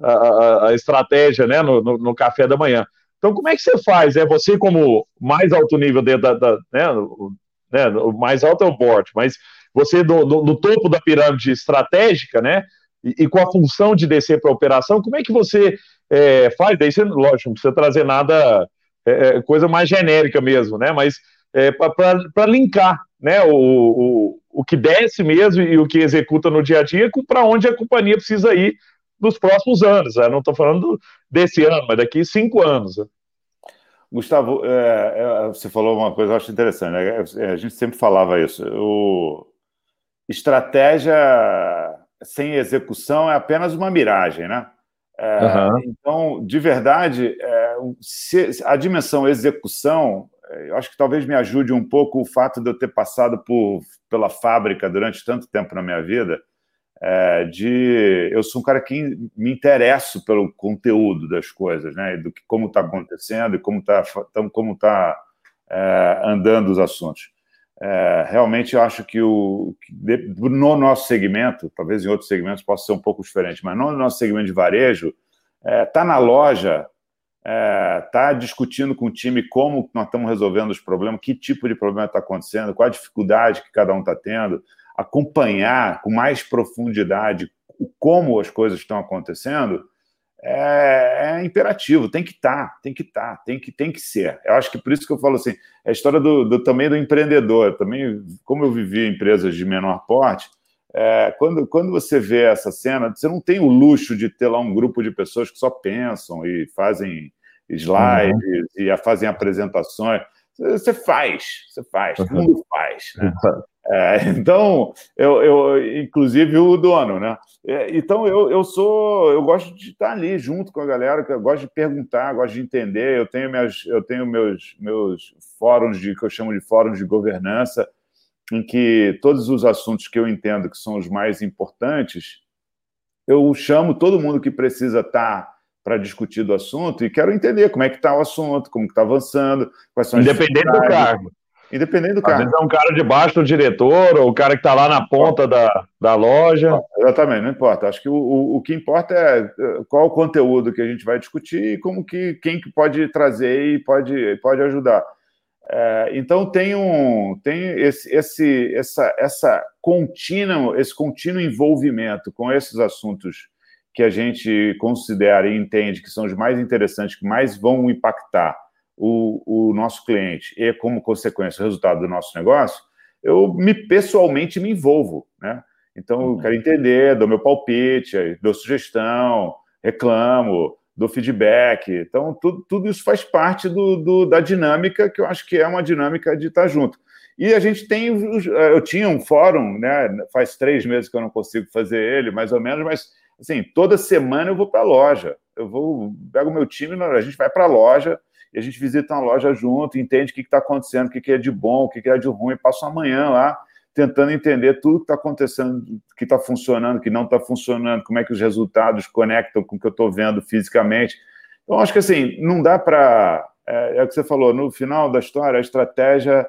a, a estratégia né, no, no, no café da manhã. Então, como é que você faz? É você como mais alto nível dentro da, da né, o, né, o mais alto é o board, mas você do, topo da pirâmide estratégica, né? E, e com a função de descer para a operação, como é que você é, faz? Daí você, lógico, não precisa trazer nada, é, é coisa mais genérica mesmo, né? Mas é, para linkar né, o, o, o que desce mesmo e o que executa no dia a dia para onde a companhia precisa ir nos próximos anos. Né? Não estou falando desse ano, mas daqui cinco anos. Né? Gustavo, é, é, você falou uma coisa que eu acho interessante. Né? É, a gente sempre falava isso. O... Estratégia sem execução é apenas uma miragem, né? Uhum. Então, de verdade, é, a dimensão execução, é, eu acho que talvez me ajude um pouco o fato de eu ter passado por, pela fábrica durante tanto tempo na minha vida é, de eu sou um cara que me interesso pelo conteúdo das coisas, né, do que como está acontecendo e como está como tá, é, andando os assuntos. É, realmente eu acho que o no nosso segmento, talvez em outros segmentos possa ser um pouco diferente, mas no nosso segmento de varejo, está é, na loja está é, discutindo com o time como nós estamos resolvendo os problemas, que tipo de problema está acontecendo, qual a dificuldade que cada um está tendo, acompanhar com mais profundidade como as coisas estão acontecendo, é, é imperativo, tem que estar, tá, tem que estar, tá, tem que, tem que ser. Eu acho que por isso que eu falo assim, é a história do, do também do empreendedor. Também, como eu vivi em empresas de menor porte, é, quando, quando você vê essa cena, você não tem o luxo de ter lá um grupo de pessoas que só pensam e fazem slides uhum. e fazem apresentações. Você faz, você faz, todo mundo faz. Né? É, então, eu, eu, inclusive o dono, né? É, então, eu, eu sou, eu gosto de estar ali junto com a galera, eu gosto de perguntar, gosto de entender. Eu tenho, minhas, eu tenho meus, meus fóruns de que eu chamo de fóruns de governança, em que todos os assuntos que eu entendo que são os mais importantes, eu chamo todo mundo que precisa estar para discutir do assunto e quero entender como é que está o assunto, como está avançando, quais são as Independente do cargo. Independente do cargo. Às vezes é um cara debaixo do diretor, ou o cara que está lá na ponta da, da loja. Exatamente, não importa. Acho que o, o, o, que importa é qual o conteúdo que a gente vai discutir e como que quem que pode trazer e pode, pode ajudar. É, então tem um tem esse, esse essa essa contínuo esse contínuo envolvimento com esses assuntos que a gente considera e entende que são os mais interessantes que mais vão impactar o, o nosso cliente e como consequência o resultado do nosso negócio eu me pessoalmente me envolvo né então eu uhum. quero entender dou meu palpite dou sugestão reclamo do feedback. Então, tudo, tudo isso faz parte do, do, da dinâmica que eu acho que é uma dinâmica de estar junto. E a gente tem. Eu tinha um fórum, né? Faz três meses que eu não consigo fazer ele, mais ou menos, mas assim, toda semana eu vou para a loja. Eu vou, pego meu time, a gente vai para a loja e a gente visita uma loja junto, entende o que está acontecendo, o que, que é de bom, o que, que é de ruim, passa uma manhã lá tentando entender tudo que está acontecendo, que está funcionando, que não está funcionando, como é que os resultados conectam com o que eu estou vendo fisicamente. Então, acho que assim, não dá para. É, é, o que você falou, no final da história, a estratégia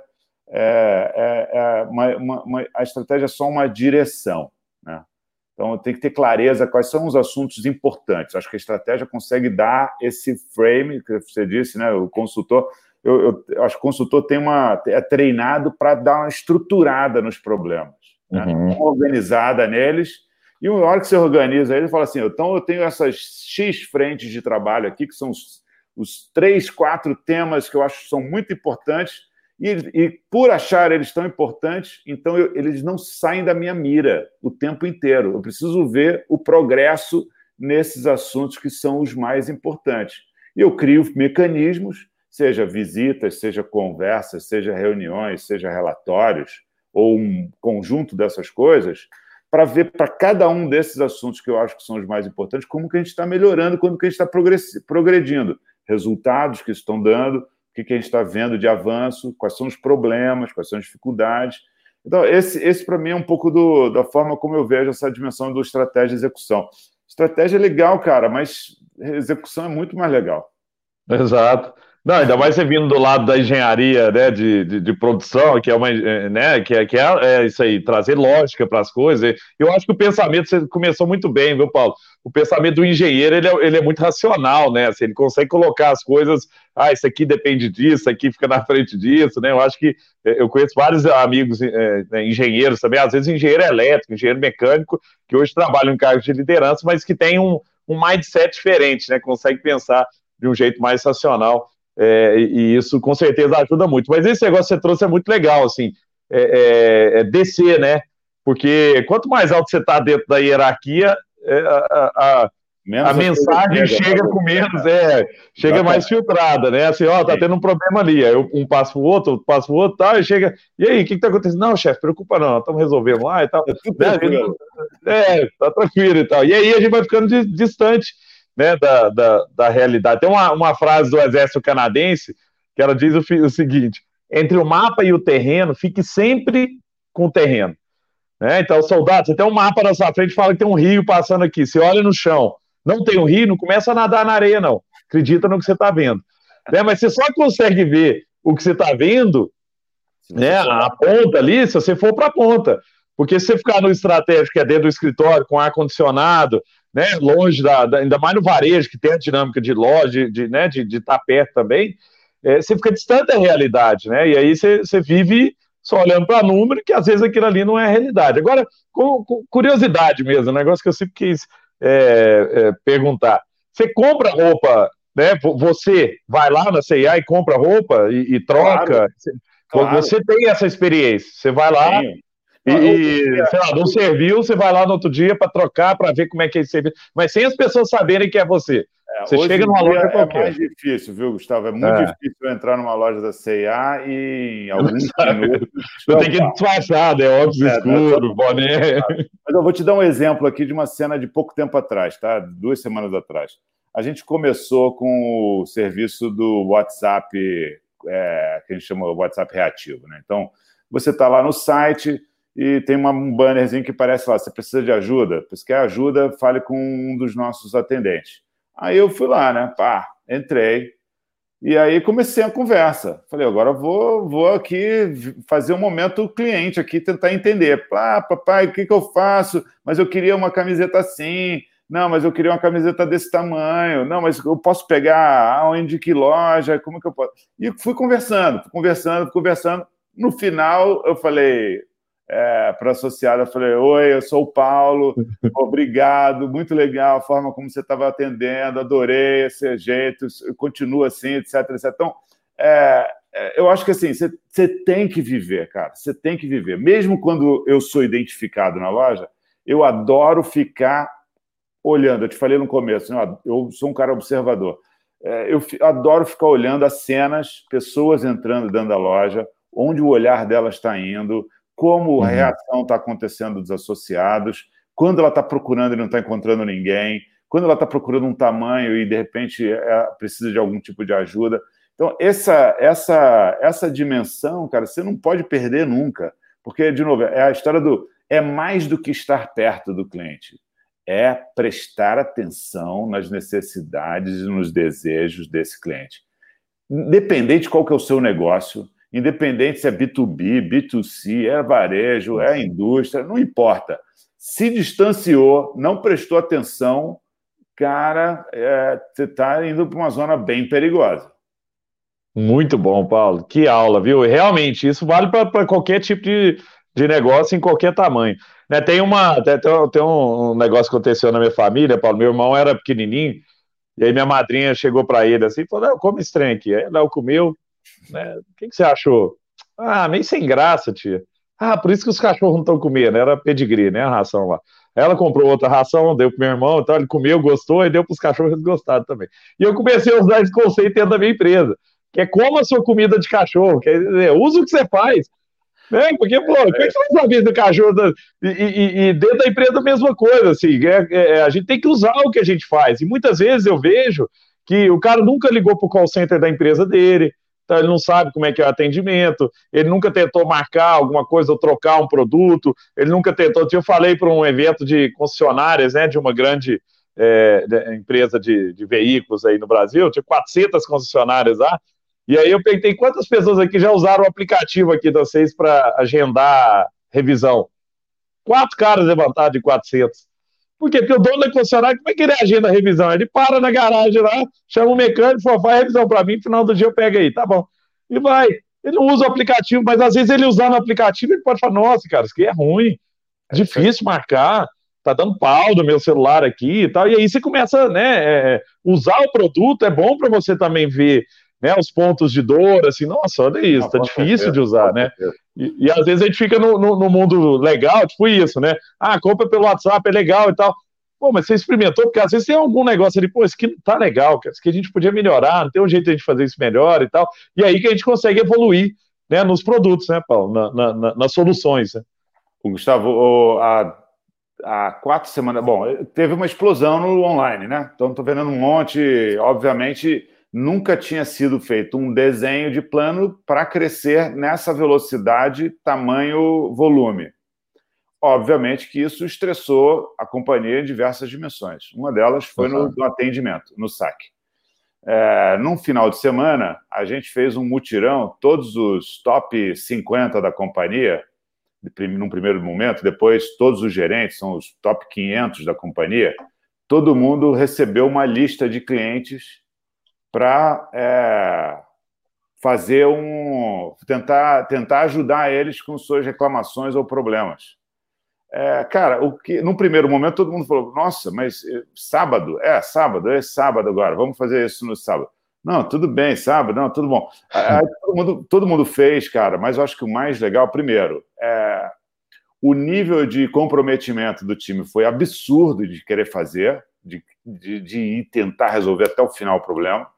é, é, é uma, uma, uma, a estratégia é só uma direção. Né? Então, tem que ter clareza quais são os assuntos importantes. Acho que a estratégia consegue dar esse frame, que você disse, né? O consultor eu, eu, acho que o consultor tem uma, é treinado para dar uma estruturada nos problemas, né? uhum. organizada neles. E uma hora que você organiza ele, fala assim: então eu tenho essas X frentes de trabalho aqui, que são os, os três, quatro temas que eu acho que são muito importantes, e, e por achar eles tão importantes, então eu, eles não saem da minha mira o tempo inteiro. Eu preciso ver o progresso nesses assuntos que são os mais importantes. E eu crio mecanismos seja visitas, seja conversas, seja reuniões, seja relatórios, ou um conjunto dessas coisas, para ver para cada um desses assuntos que eu acho que são os mais importantes, como que a gente está melhorando, como que a gente está progredindo, resultados que estão dando, que, que a gente está vendo de avanço, quais são os problemas, quais são as dificuldades. Então, esse, esse para mim é um pouco do, da forma como eu vejo essa dimensão do estratégia e execução. Estratégia é legal, cara, mas execução é muito mais legal. Exato. Não, ainda mais você vindo do lado da engenharia, né, de, de, de produção, que é uma, é, né, que é, que é, é isso aí, trazer lógica para as coisas. Eu acho que o pensamento, você começou muito bem, viu, Paulo? O pensamento do engenheiro, ele é, ele é muito racional, né, assim, ele consegue colocar as coisas, ah, isso aqui depende disso, isso aqui fica na frente disso, né, eu acho que, é, eu conheço vários amigos é, né, engenheiros também, às vezes engenheiro elétrico, engenheiro mecânico, que hoje trabalham em cargos de liderança, mas que tem um, um mindset diferente, né, consegue pensar de um jeito mais racional. É, e isso com certeza ajuda muito. Mas esse negócio que você trouxe é muito legal, assim, é, é, é descer, né? Porque quanto mais alto você está dentro da hierarquia, é, a, a, a mensagem chega com menos, é, chega mais filtrada, né? Assim, ó, tá tendo um problema ali. Aí um passo pro outro, outro passo pro outro, tal, e chega. E aí, o que, que tá acontecendo? Não, chefe, preocupa não, estamos resolvendo lá e tal. É, é, tá tranquilo e tal. E aí a gente vai ficando distante né, da, da, da realidade. Tem uma, uma frase do exército canadense que ela diz o, o seguinte: entre o mapa e o terreno, fique sempre com o terreno. Né? Então, soldado, você tem um mapa na sua frente fala que tem um rio passando aqui. Você olha no chão, não tem um rio, não começa a nadar na areia, não. Acredita no que você está vendo. Né? Mas você só consegue ver o que você está vendo, né? a ponta ali, se você for para a ponta. Porque se você ficar no estratégico, que é dentro do escritório, com ar-condicionado, né, longe da, da, ainda mais no varejo, que tem a dinâmica de loja, de, né, de, de estar perto também, é, você fica distante da realidade, né? E aí você, você vive só olhando para número, que às vezes aquilo ali não é a realidade. Agora, com, com curiosidade mesmo, um negócio que eu sempre quis é, é, perguntar. Você compra roupa, né? Você vai lá na CIA e compra roupa e, e troca. Claro. Claro. Você tem essa experiência. Você vai lá. E, sei lá, não serviu, você vai lá no outro dia para trocar, para ver como é que é esse serviço. Mas sem as pessoas saberem que é você. É, você chega numa loja é qualquer. É mais difícil, viu, Gustavo? É muito é. difícil entrar numa loja da CIA e em alguns minutos. Eu tenho que ir disfarçado, é óbvio é, escuro, boné. Mas eu vou te dar um exemplo aqui de uma cena de pouco tempo atrás, tá? Duas semanas atrás. A gente começou com o serviço do WhatsApp, é, que a gente chama WhatsApp reativo, né? Então, você está lá no site e tem uma, um bannerzinho que parece lá, você precisa de ajuda? Se quer ajuda, fale com um dos nossos atendentes. Aí eu fui lá, né? Pá, entrei. E aí comecei a conversa. Falei, agora vou, vou aqui fazer um momento cliente aqui, tentar entender. Pá, papai, o que, que eu faço? Mas eu queria uma camiseta assim. Não, mas eu queria uma camiseta desse tamanho. Não, mas eu posso pegar aonde, que loja? Como que eu posso? E fui conversando, conversando, conversando. No final, eu falei, é, para a associada, falei: Oi, eu sou o Paulo, obrigado, muito legal a forma como você estava atendendo, adorei esse jeito, continua assim, etc, etc. Então, é, é, eu acho que assim, você, tem que viver, cara, você tem que viver. Mesmo quando eu sou identificado na loja, eu adoro ficar olhando. Eu te falei no começo, né? eu sou um cara observador. É, eu adoro ficar olhando as cenas, pessoas entrando dentro da loja, onde o olhar delas está indo como a uhum. reação está acontecendo dos associados, quando ela está procurando e não está encontrando ninguém, quando ela está procurando um tamanho e de repente é, precisa de algum tipo de ajuda. Então, essa, essa, essa dimensão, cara, você não pode perder nunca. Porque, de novo, é a história do. É mais do que estar perto do cliente. É prestar atenção nas necessidades e nos desejos desse cliente. Independente de qual que é o seu negócio, independente se é B2B, B2C, é varejo, é indústria, não importa. Se distanciou, não prestou atenção, cara, é, você está indo para uma zona bem perigosa. Muito bom, Paulo. Que aula, viu? Realmente, isso vale para qualquer tipo de, de negócio, em qualquer tamanho. Né, tem, uma, tem, tem um negócio que aconteceu na minha família, Paulo. Meu irmão era pequenininho, e aí minha madrinha chegou para ele assim e falou: come estranho aqui. Aí ele comeu, né? O que, que, você achou? Ah, meio sem graça, tia. Ah, por isso que os cachorros não estão comendo, era pedigree, né? A ração lá. Ela comprou outra ração, deu pro meu irmão, então ele comeu, gostou, e deu para os cachorros gostaram também. E eu comecei a usar esse conceito dentro da minha empresa, que é como a sua comida de cachorro, quer dizer, usa o que você faz. Né? Porque, pô, como é que você vai saber do cachorro? Da... E, e, e, dentro da empresa a mesma coisa, assim, é, é, a gente tem que usar o que a gente faz. E muitas vezes eu vejo que o cara nunca ligou para o call center da empresa dele, então ele não sabe como é que é o atendimento, ele nunca tentou marcar alguma coisa ou trocar um produto, ele nunca tentou. Eu falei para um evento de concessionárias, né, de uma grande é, empresa de, de, veículos aí no Brasil, tinha 400 concessionárias lá, e aí eu perguntei quantas pessoas aqui já usaram o aplicativo aqui de vocês para agendar revisão. Quatro caras levantados de 400. Por quê? Porque o dono da concessionária, como é que ele agenda a revisão? Ele para na garagem lá, chama o mecânico, fala, vai revisão para mim, final do dia eu pego aí, tá bom. E vai. Ele não usa o aplicativo, mas às vezes ele usando o aplicativo, ele pode falar, nossa, cara, isso aqui é ruim, é difícil marcar, tá dando pau do meu celular aqui e tal. E aí você começa, né, é, usar o produto, é bom para você também ver né, os pontos de dor, assim, nossa, olha isso, tá difícil de usar, né? E, e, às vezes a gente fica no, no, no, mundo legal, tipo isso, né? Ah, compra pelo WhatsApp, é legal e tal. Pô, mas você experimentou, porque às vezes tem algum negócio ali, pô, isso aqui tá legal, cara, isso aqui a gente podia melhorar, não tem um jeito de a gente fazer isso melhor e tal. E aí que a gente consegue evoluir, né, nos produtos, né, Paulo, na, na, nas soluções, né? O Gustavo, há, há quatro semanas, bom, teve uma explosão no online, né? Então, estou vendo um monte, obviamente nunca tinha sido feito um desenho de plano para crescer nessa velocidade, tamanho, volume. Obviamente que isso estressou a companhia em diversas dimensões. Uma delas foi no, no atendimento, no saque. É, num final de semana, a gente fez um mutirão, todos os top 50 da companhia num primeiro momento, depois todos os gerentes, são os top 500 da companhia, todo mundo recebeu uma lista de clientes para é, fazer um. tentar, tentar ajudar eles com suas reclamações ou problemas. É, cara, o que no primeiro momento todo mundo falou: nossa, mas eh, sábado? É, sábado, é sábado agora, vamos fazer isso no sábado. Não, tudo bem, sábado, não, tudo bom. Aí, todo, mundo, todo mundo fez, cara, mas eu acho que o mais legal, primeiro, é, o nível de comprometimento do time foi absurdo de querer fazer, de, de, de ir tentar resolver até o final o problema.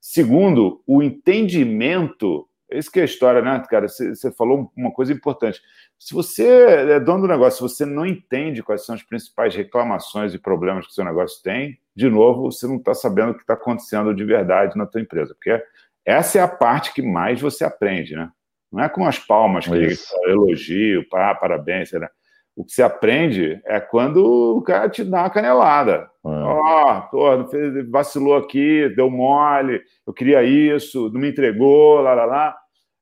Segundo, o entendimento. Isso que é a história, né, cara? Você, falou uma coisa importante. Se você é dono do negócio, se você não entende quais são as principais reclamações e problemas que o seu negócio tem, de novo, você não está sabendo o que está acontecendo de verdade na tua empresa, porque essa é a parte que mais você aprende, né? Não é com as palmas que elogio, pá, parabéns, né? O que você aprende é quando o cara te dá uma canelada. É. Ó, oh, vacilou aqui, deu mole, eu queria isso, não me entregou, lá, lá, lá.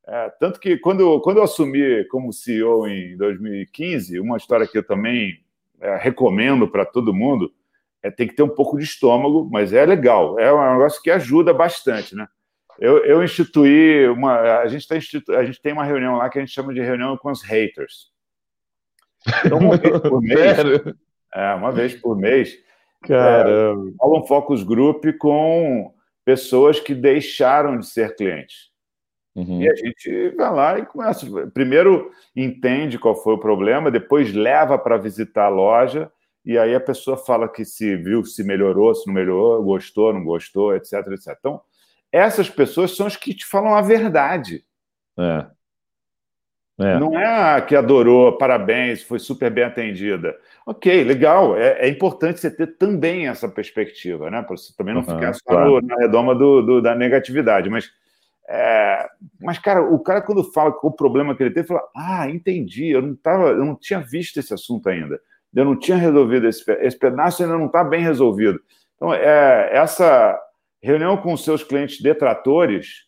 É, tanto que quando, quando eu assumi como CEO em 2015, uma história que eu também é, recomendo para todo mundo é tem que ter um pouco de estômago, mas é legal, é um negócio que ajuda bastante, né? Eu, eu instituí uma. A gente, tá institu, a gente tem uma reunião lá que a gente chama de reunião com os haters. Então, uma vez por mês. é, uma vez por mês. Caramba. É, rola um focus group com pessoas que deixaram de ser clientes. Uhum. E a gente vai lá e começa. Primeiro entende qual foi o problema, depois leva para visitar a loja, e aí a pessoa fala que se viu, se melhorou, se não melhorou, gostou, não gostou, etc, etc. Então, essas pessoas são as que te falam a verdade. É. É. Não é a que adorou, parabéns, foi super bem atendida. Ok, legal. É, é importante você ter também essa perspectiva, né? Para você também não uhum, ficar só claro. na redoma do, do, da negatividade. Mas, é, mas, cara, o cara, quando fala com o problema que ele teve, fala: Ah, entendi, eu não, tava, eu não tinha visto esse assunto ainda. Eu não tinha resolvido esse, esse pedaço, ainda não está bem resolvido. Então, é, essa reunião com seus clientes detratores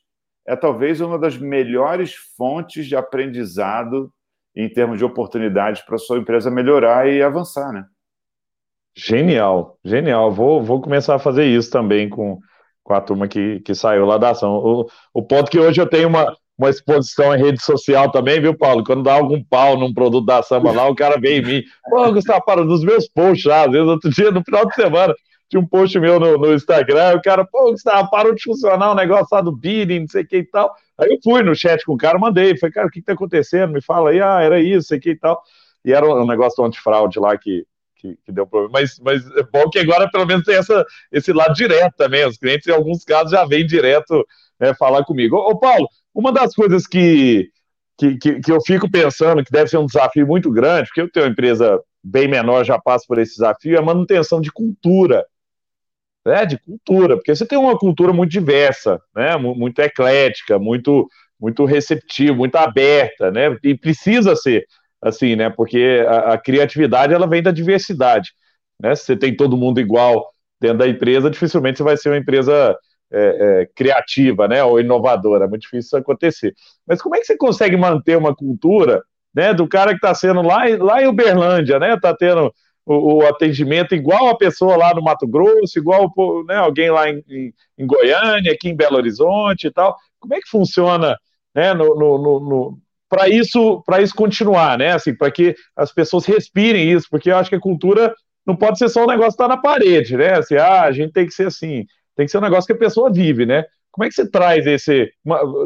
é talvez uma das melhores fontes de aprendizado em termos de oportunidades para a sua empresa melhorar e avançar, né? Genial, genial. Vou, vou começar a fazer isso também com, com a turma que, que saiu lá da ação. O, o ponto que hoje eu tenho uma, uma exposição em rede social também, viu, Paulo? Quando dá algum pau num produto da samba lá, o cara vem em mim. Pô, Gustavo, para dos meus posts às vezes outro dia, no final de semana, tinha um post meu no, no Instagram, o cara, pô, Gustavo, parou de funcionar o negócio lá do bidding, não sei o que e tal. Aí eu fui no chat com o cara, mandei, falei, cara, o que, que tá acontecendo? Me fala aí, ah, era isso, sei que e tal. E era um negócio do antifraude lá que, que, que, deu problema. Mas, mas é bom que agora pelo menos tem essa, esse lado direto também. Os clientes, em alguns casos, já vêm direto né, falar comigo. Ô, ô, Paulo, uma das coisas que, que, que, que eu fico pensando que deve ser um desafio muito grande, porque eu tenho uma empresa bem menor, já passo por esse desafio, é a manutenção de cultura né, de cultura, porque você tem uma cultura muito diversa, né, muito eclética, muito muito receptiva, muito aberta, né, e precisa ser assim, né, porque a, a criatividade ela vem da diversidade, né, se você tem todo mundo igual dentro da empresa, dificilmente você vai ser uma empresa é, é, criativa, né, ou inovadora, é muito difícil isso acontecer. Mas como é que você consegue manter uma cultura, né, do cara que está sendo lá, lá em Uberlândia, né, está tendo o, o, atendimento igual a pessoa lá no Mato Grosso, igual né, alguém lá em, em, em, Goiânia, aqui em Belo Horizonte e tal. Como é que funciona né, no, no, no para isso, isso continuar, né? Assim, para que as pessoas respirem isso, porque eu acho que a cultura não pode ser só um negócio que está na parede, né? Assim, ah, a gente tem que ser assim, tem que ser um negócio que a pessoa vive, né? Como é que você traz esse,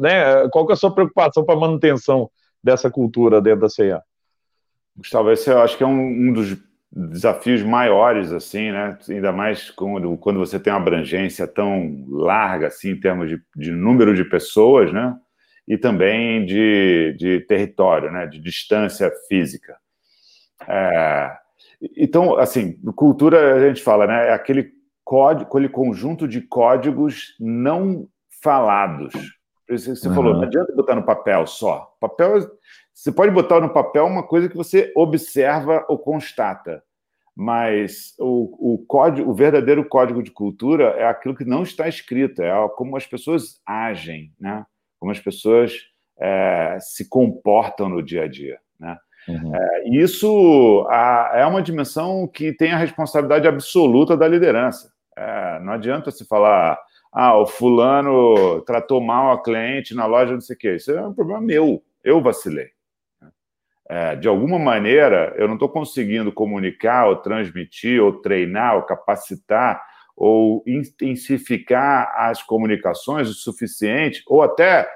né? Qual que é a sua preocupação para manutenção dessa cultura dentro da CEA? Gustavo, esse eu acho que é um, um dos desafios maiores, assim, né? Ainda mais quando, quando você tem uma abrangência tão larga, assim, em termos de, de número de pessoas, né? E também de, de território, né? De distância física. É, então, assim, cultura, a gente fala, né? É aquele código, aquele conjunto de códigos não falados. Você uhum. falou, não adianta botar no papel só. Papel você pode botar no papel uma coisa que você observa ou constata, mas o, o, código, o verdadeiro código de cultura é aquilo que não está escrito, é como as pessoas agem, né? como as pessoas é, se comportam no dia a dia. Né? Uhum. É, isso a, é uma dimensão que tem a responsabilidade absoluta da liderança. É, não adianta se falar, ah, o fulano tratou mal a cliente na loja, não sei o quê. Isso é um problema meu. Eu vacilei. É, de alguma maneira, eu não estou conseguindo comunicar, ou transmitir, ou treinar, ou capacitar, ou intensificar as comunicações o suficiente, ou até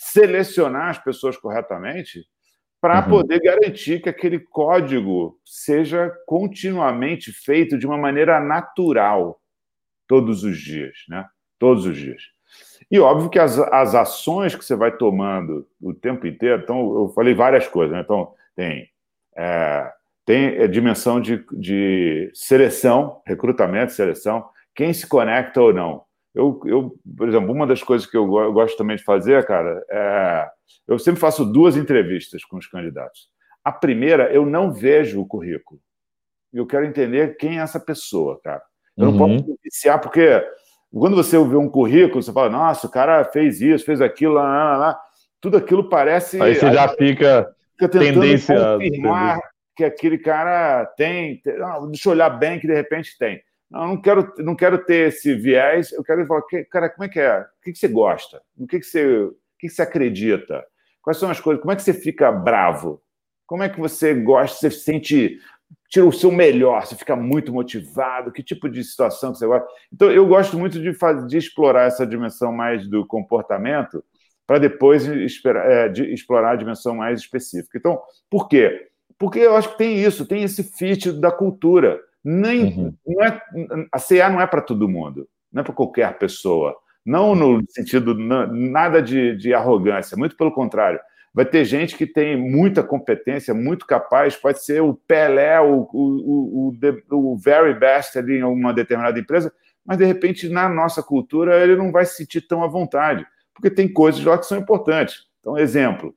selecionar as pessoas corretamente para uhum. poder garantir que aquele código seja continuamente feito de uma maneira natural todos os dias, né? Todos os dias. E óbvio que as, as ações que você vai tomando o tempo inteiro, então eu falei várias coisas, né? Então tem é, tem a dimensão de, de seleção, recrutamento, seleção, quem se conecta ou não. Eu, eu, por exemplo, uma das coisas que eu gosto também de fazer, cara, é. Eu sempre faço duas entrevistas com os candidatos. A primeira, eu não vejo o currículo. Eu quero entender quem é essa pessoa, cara. Eu uhum. não posso iniciar, porque quando você vê um currículo, você fala, nossa, o cara fez isso, fez aquilo, lá, lá, lá. Tudo aquilo parece. Aí você já fica, fica tentando tendência confirmar que aquele cara tem. tem não, deixa eu olhar bem que de repente tem. Não, não quero, não quero ter esse viés. Eu quero falar, cara, como é que é? O que, que você gosta? O que, que, você, o que, que você acredita? Quais são as coisas? Como é que você fica bravo? Como é que você gosta? Você sente, tira o seu melhor? Você fica muito motivado? Que tipo de situação que você gosta? Então, eu gosto muito de, fazer, de explorar essa dimensão mais do comportamento para depois esperar, é, de explorar a dimensão mais específica. Então, por quê? Porque eu acho que tem isso, tem esse fit da cultura. Nem, uhum. não é, a CA não é para todo mundo, não é para qualquer pessoa. Não no sentido nada de, de arrogância, muito pelo contrário. Vai ter gente que tem muita competência, muito capaz, pode ser o Pelé, o, o, o, o very best ali em uma determinada empresa, mas de repente na nossa cultura ele não vai se sentir tão à vontade, porque tem coisas lá que são importantes. Então, exemplo,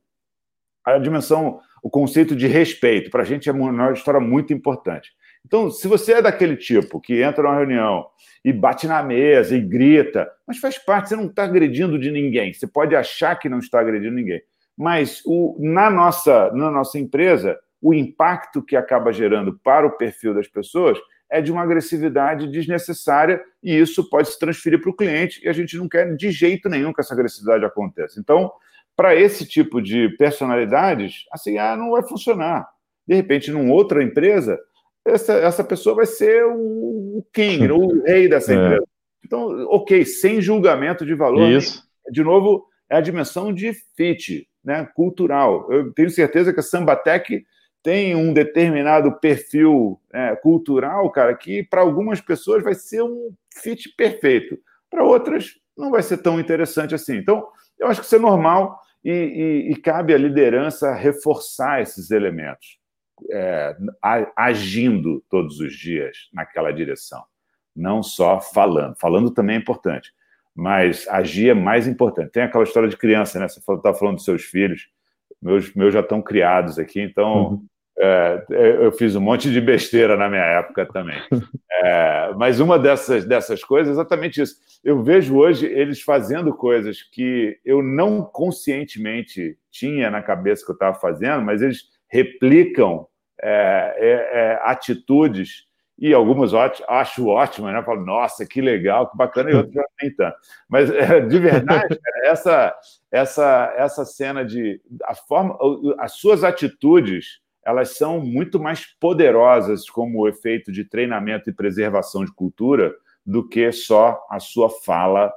a dimensão, o conceito de respeito, para a gente é uma história muito importante. Então, se você é daquele tipo que entra numa reunião e bate na mesa e grita, mas faz parte, você não está agredindo de ninguém. Você pode achar que não está agredindo ninguém. Mas o, na, nossa, na nossa empresa, o impacto que acaba gerando para o perfil das pessoas é de uma agressividade desnecessária e isso pode se transferir para o cliente e a gente não quer de jeito nenhum que essa agressividade aconteça. Então, para esse tipo de personalidades, assim, ah, não vai funcionar. De repente, numa outra empresa, essa, essa pessoa vai ser o, o king, o rei dessa é. empresa. Então, ok, sem julgamento de valor. Isso. De novo, é a dimensão de fit, né, cultural. Eu tenho certeza que a Sambatec tem um determinado perfil é, cultural, cara, que para algumas pessoas vai ser um fit perfeito. Para outras, não vai ser tão interessante assim. Então, eu acho que isso é normal e, e, e cabe à liderança reforçar esses elementos é, agindo todos os dias naquela direção, não só falando. Falando também é importante, mas agir é mais importante. Tem aquela história de criança, né? Você está falando dos seus filhos, meus, meus já estão criados aqui, então uhum. é, é, eu fiz um monte de besteira na minha época também. É, mas uma dessas, dessas coisas é exatamente isso. Eu vejo hoje eles fazendo coisas que eu não conscientemente tinha na cabeça que eu estava fazendo, mas eles replicam é, é, é, atitudes e algumas acho ótimas, né? Falo, nossa, que legal, que bacana, e outras nem tanto. Mas, é, de verdade, essa, essa, essa cena de. A forma, as suas atitudes elas são muito mais poderosas como efeito de treinamento e preservação de cultura do que só a sua fala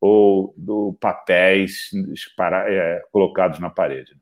ou do papéis para, é, colocados na parede.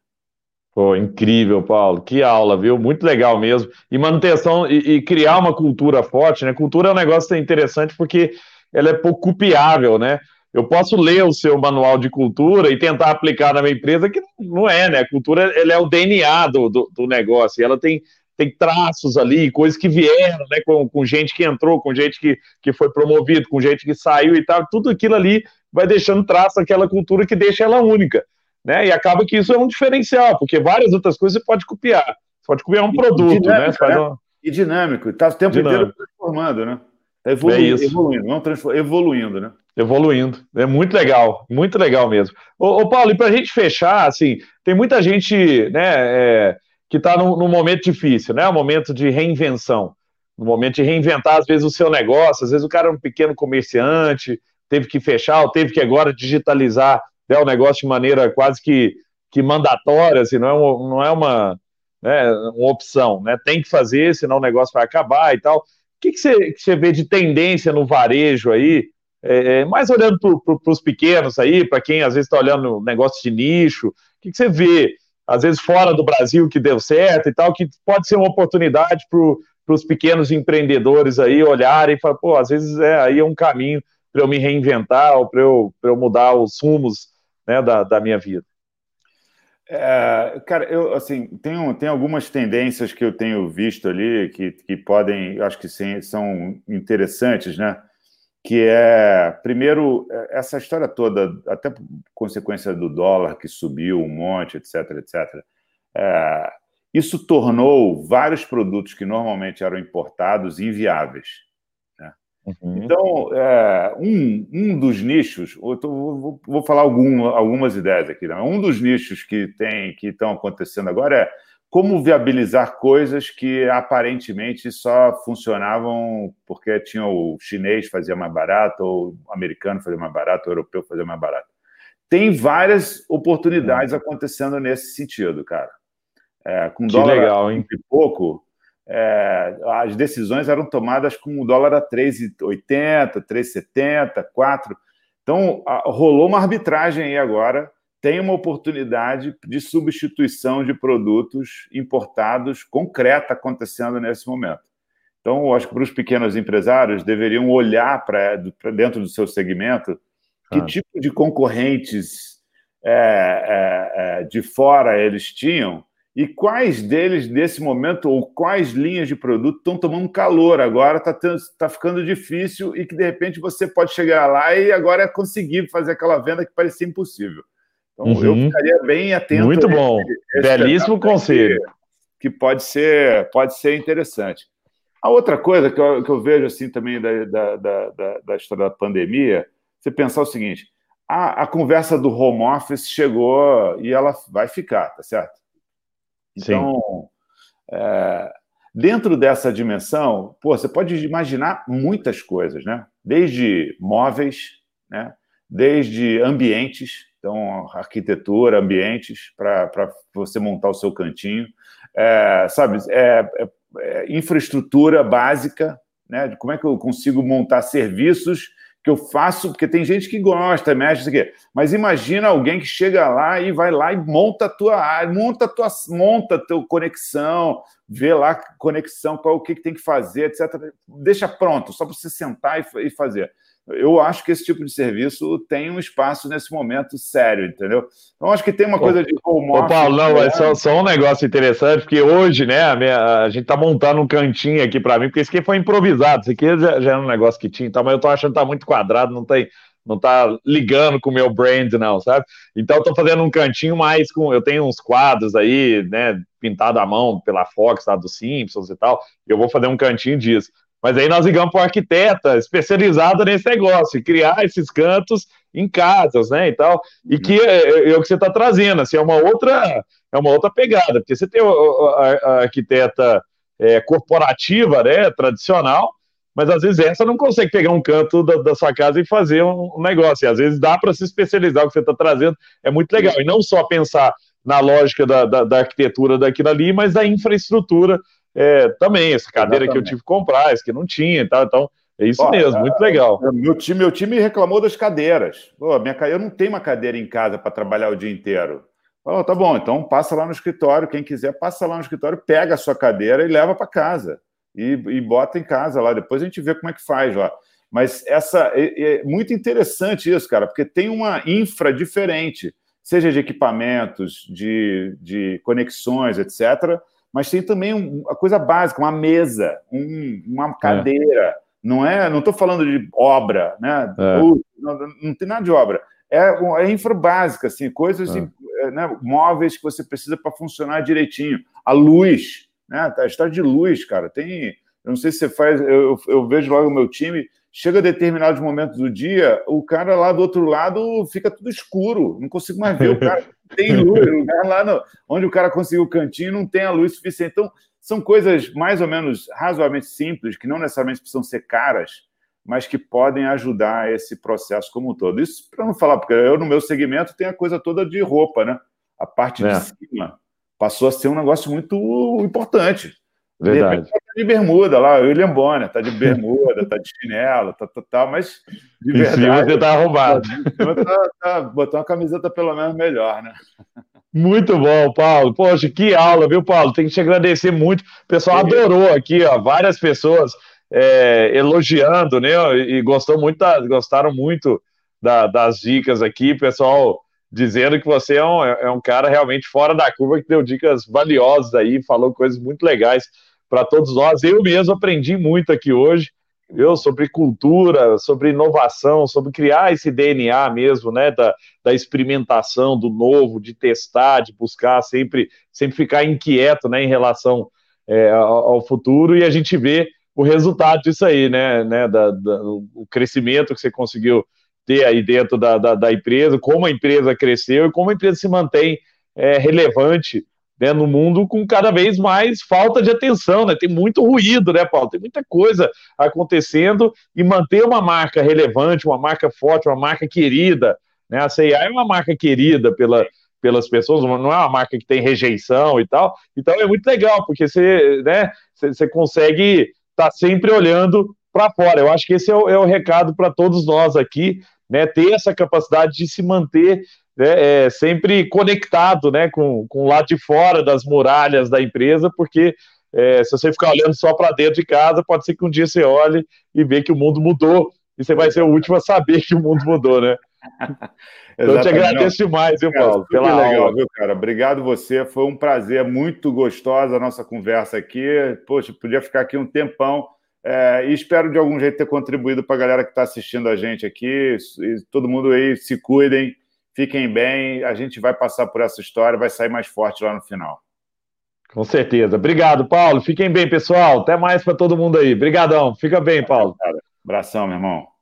Pô, incrível, Paulo. Que aula, viu? Muito legal mesmo. E manutenção e, e, criar uma cultura forte, né? Cultura é um negócio interessante porque ela é pouco copiável, né? Eu posso ler o seu manual de cultura e tentar aplicar na minha empresa, que não é, né? A cultura ela é o DNA do, do, do negócio, e ela tem, tem traços ali, coisas que vieram, né? Com, com gente que entrou, com gente que, que foi promovido, com gente que saiu e tal. Tudo aquilo ali vai deixando traço daquela cultura que deixa ela única né? E acaba que isso é um diferencial, porque várias outras coisas você pode copiar. Você pode copiar um e produto, dinâmico, né? né? E dinâmico, está o tempo dinâmico. inteiro transformando, né? Está evoluindo, é evoluindo, não transform... evoluindo, né? Evoluindo. É muito legal, muito legal mesmo. Ô, ô Paulo, e para a gente fechar, assim, tem muita gente, né, é, que está num, num, momento difícil, né? Um momento de reinvenção, um momento de reinventar, às vezes, o seu negócio, às vezes o cara é um pequeno comerciante, teve que fechar, ou teve que agora digitalizar né, o negócio de maneira quase que, que mandatória, assim, não é, uma, não é uma, né, uma opção, né? Tem que fazer, senão o negócio vai acabar e tal. O que, que, você, que você vê de tendência no varejo aí? É, é mais olhando para os pequenos aí, para quem às vezes está olhando negócio de nicho, o que, que você vê, às vezes fora do Brasil, que deu certo e tal, que pode ser uma oportunidade para os pequenos empreendedores aí olharem e falar, pô, às vezes é aí é um caminho para eu me reinventar ou para eu, eu mudar os rumos né, da, da minha vida. É, cara, eu assim tenho, tem algumas tendências que eu tenho visto ali que, que podem, acho que sim, são interessantes, né? Que é primeiro é, essa história toda, até por consequência do dólar que subiu um monte, etc, etc. É, isso tornou vários produtos que normalmente eram importados inviáveis. Uhum. Então, é, um, um dos nichos, tô, vou, vou, falar algum, algumas ideias aqui, né? um dos nichos que tem que estão acontecendo agora é como viabilizar coisas que aparentemente só funcionavam porque tinha o chinês fazia mais barato, ou o americano fazia mais barato, o europeu fazia mais barato. Tem várias oportunidades uhum. acontecendo nesse sentido, cara. É, com que dólar legal, hein? e pouco, é, as decisões eram tomadas com o dólar a 3,80, 3,70, 4. Então, a, rolou uma arbitragem aí agora. Tem uma oportunidade de substituição de produtos importados concreta acontecendo nesse momento. Então, acho que para os pequenos empresários deveriam olhar para dentro do seu segmento que ah. tipo de concorrentes é, é, é de fora eles tinham e quais deles, nesse momento, ou quais linhas de produto estão tomando calor agora, está tá ficando difícil e que, de repente, você pode chegar lá e agora é conseguir fazer aquela venda que parecia impossível. Então, uhum. eu ficaria bem atento. Muito bom. Belíssimo conselho. Que, que, pode, ser, pode ser interessante. A outra coisa que eu, que eu vejo assim também da, da, da, da, história da pandemia, você pensar o seguinte: a, a conversa do home office chegou e ela vai ficar, tá certo? Então, é, dentro dessa dimensão, pô, você pode imaginar muitas coisas, né? Desde móveis, né? desde ambientes, então arquitetura, ambientes para você montar o seu cantinho, é, sabe? É, é, é, infraestrutura básica, né? Como é que eu consigo montar serviços que eu faço, porque tem gente que gosta, mexe, isso aqui. Mas imagina alguém que chega lá e vai lá e monta a tua área, monta a tua, monta a tua conexão, vê lá conexão, qual o que, que tem que fazer, etc. Deixa pronto, só para você sentar e, e fazer eu acho que esse tipo de serviço tem um espaço nesse momento sério, entendeu? Então, acho que tem uma coisa de home Ô, Paulo, não, é só, só, um negócio interessante, porque hoje, né, a, minha, a gente está montando um cantinho aqui para mim, porque isso aqui foi improvisado, isso aqui já, já era um negócio que tinha, então, mas eu estou achando que está muito quadrado, não tem não tá ligando com o meu brand, não, sabe? Então, eu tô fazendo um cantinho mais com. Eu tenho uns quadros aí, né, pintado à mão pela Fox, lá dos Simpsons e tal. E eu vou fazer um cantinho disso. Mas aí nós ligamos para um arquiteta especializado nesse negócio, criar esses cantos em casas, né, e tal, e que é, é, é o que você está trazendo, assim, é uma outra, é uma outra pegada, porque você tem a, a, a arquiteta é, corporativa, né, tradicional, mas às vezes essa não consegue pegar um canto da, da sua casa e fazer um, um negócio, e às vezes dá para se especializar, o que você está trazendo é muito legal, e não só pensar na lógica da, da, da arquitetura daquilo ali, mas da infraestrutura é, também, essa cadeira Exatamente. que eu tive que comprar, essa que não tinha e tal, então é isso Ó, mesmo, muito legal. Meu time, meu time reclamou das cadeiras. Pô, minha, eu não tenho uma cadeira em casa para trabalhar o dia inteiro. Oh, tá bom, então passa lá no escritório, quem quiser, passa lá no escritório, pega a sua cadeira e leva para casa. E, e, bota em casa lá. Depois a gente vê como é que faz lá. Mas essa é, é muito interessante isso, cara, porque tem uma infra diferente, seja de equipamentos, de, de conexões, etc mas tem também uma coisa básica, uma mesa, um, uma cadeira. É. Não é, não estou falando de obra, né? É. Não, não, tem nada de obra. É, é infra básica, assim, coisas, é. é. né, móveis que você precisa para funcionar direitinho. A luz, né? A história de luz, cara, tem. Eu não sei se você faz, eu, eu vejo logo o meu time, chega a determinados momentos do dia, o cara lá do outro lado fica tudo escuro, não consigo mais ver o cara. tem luz. Lugar lá no, onde o cara conseguiu o cantinho não tem a luz suficiente. Então, são coisas mais ou menos razoavelmente simples, que não necessariamente precisam ser caras, mas que podem ajudar esse processo como um todo. Isso para não falar, porque eu no meu segmento tem a coisa toda de roupa, né? A parte é. de cima passou a ser um negócio muito importante. Verdade. De, de bermuda lá, o William Bonner tá de bermuda, tá de chinelo, tá, tá, tá mas de verdade. você tá arrumado. Tá, tá, botou uma camiseta pelo menos melhor, né? Muito bom, Paulo. Poxa, que aula, viu, Paulo? Tem que te agradecer muito. O pessoal adorou aqui, ó, várias pessoas é, elogiando, né? E gostou muito, da, gostaram muito da, das dicas aqui, pessoal dizendo que você é um, é um cara realmente fora da curva, que deu dicas valiosas aí, falou coisas muito legais para todos nós. Eu mesmo aprendi muito aqui hoje, viu, sobre cultura, sobre inovação, sobre criar esse DNA mesmo, né, da, da experimentação, do novo, de testar, de buscar, sempre, sempre ficar inquieto, né, em relação é, ao, ao futuro, e a gente vê o resultado disso aí, né, né? Da, da, o crescimento que você conseguiu ter aí dentro da, da, da, empresa, como a empresa cresceu e como a empresa se mantém é, relevante né, no mundo com cada vez mais falta de atenção, né? Tem muito ruído, né, Paulo? Tem muita coisa acontecendo e manter uma marca relevante, uma marca forte, uma marca querida, né? A CIA é uma marca querida pela, pelas pessoas, não é uma marca que tem rejeição e tal. Então é muito legal, porque você, né, você, consegue estar tá sempre olhando para fora. Eu acho que esse é o, é o recado para todos nós aqui, né? Ter essa capacidade de se manter né, é, sempre conectado né, com, com o lado de fora das muralhas da empresa, porque é, se você ficar olhando só para dentro de casa, pode ser que um dia você olhe e vê que o mundo mudou, e você vai ser o último a saber que o mundo mudou, né? então, eu te agradeço demais, viu, Paulo, cara, pela legal, aula. Viu, cara? Obrigado você, foi um prazer, muito gostosa a nossa conversa aqui. Poxa, podia ficar aqui um tempão. É, e espero de algum jeito ter contribuído para a galera que está assistindo a gente aqui. E todo mundo aí se cuidem, fiquem bem. A gente vai passar por essa história, vai sair mais forte lá no final. Com certeza. Obrigado, Paulo. Fiquem bem, pessoal. Até mais para todo mundo aí. Obrigadão. Fica bem, Paulo. Abração, meu irmão.